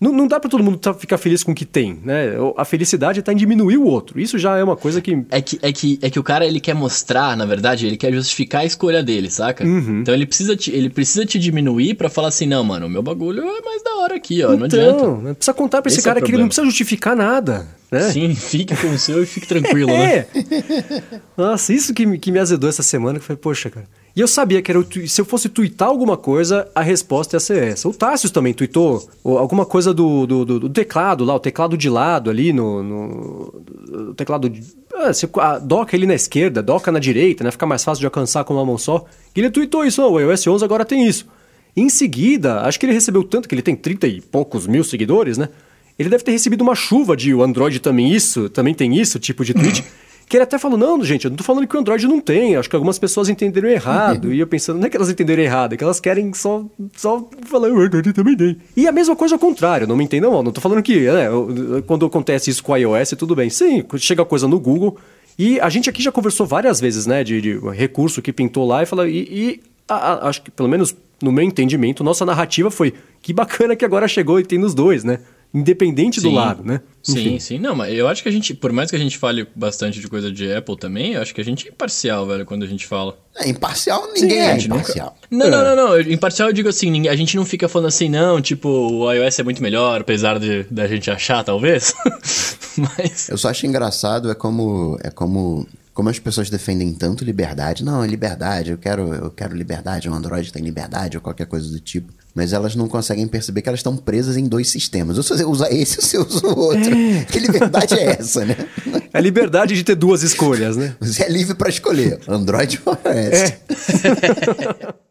não, não dá para todo mundo tá, ficar feliz com o que tem, né? A felicidade está em diminuir o outro. Isso já é uma coisa que... É que, é que... é que o cara, ele quer mostrar, na verdade, ele quer justificar a escolha dele, saca? Uhum. Então ele precisa, te, ele precisa te diminuir para falar assim, não, mano, o meu bagulho é mais da hora aqui, ó, então, não adianta. Precisa contar pra esse, esse é cara é que ele não precisa justificar nada. Né? Sim, fique com o seu e fique tranquilo, é. né? Nossa, isso que, que me azedou essa semana, que foi, poxa, cara... E eu sabia que era se eu fosse twittar alguma coisa, a resposta ia ser essa. O Tássio também tweetou alguma coisa do, do, do, do, teclado lá, o teclado de lado ali no. no o teclado. De, ah, você doca ele na esquerda, doca na direita, né? Fica mais fácil de alcançar com uma mão só. E ele tweetou isso, o iOS 11 agora tem isso. Em seguida, acho que ele recebeu tanto que ele tem 30 e poucos mil seguidores, né? Ele deve ter recebido uma chuva de o Android também isso, também tem isso, tipo de tweet. Que ele até falou, não, gente, eu não tô falando que o Android não tem, acho que algumas pessoas entenderam errado. e eu pensando, não é que elas entenderam errado, é que elas querem só, só falar, o Android também tem. E a mesma coisa ao contrário, não me entendam mal, não tô falando que, né, quando acontece isso com o iOS, tudo bem. Sim, chega a coisa no Google, e a gente aqui já conversou várias vezes, né, de, de recurso que pintou lá e fala, e, e a, a, acho que pelo menos no meu entendimento, nossa narrativa foi que bacana que agora chegou e tem nos dois, né? Independente sim, do lado, né? Enfim. Sim, sim. Não, mas eu acho que a gente, por mais que a gente fale bastante de coisa de Apple também, eu acho que a gente é imparcial, velho, quando a gente fala. É, imparcial, ninguém sim, é imparcial. Nunca... Não, não, não, não. Imparcial eu digo assim, a gente não fica falando assim, não, tipo, o iOS é muito melhor, apesar de da gente achar, talvez. mas. Eu só acho engraçado, é como. É como como as pessoas defendem tanto liberdade, não, é liberdade, eu quero, eu quero liberdade, o Android tem liberdade ou qualquer coisa do tipo. Mas elas não conseguem perceber que elas estão presas em dois sistemas. Ou você usa esse ou você usa o outro. É. Que liberdade é essa, né? É a liberdade de ter duas escolhas, né? Você é livre para escolher Android ou iOS. É.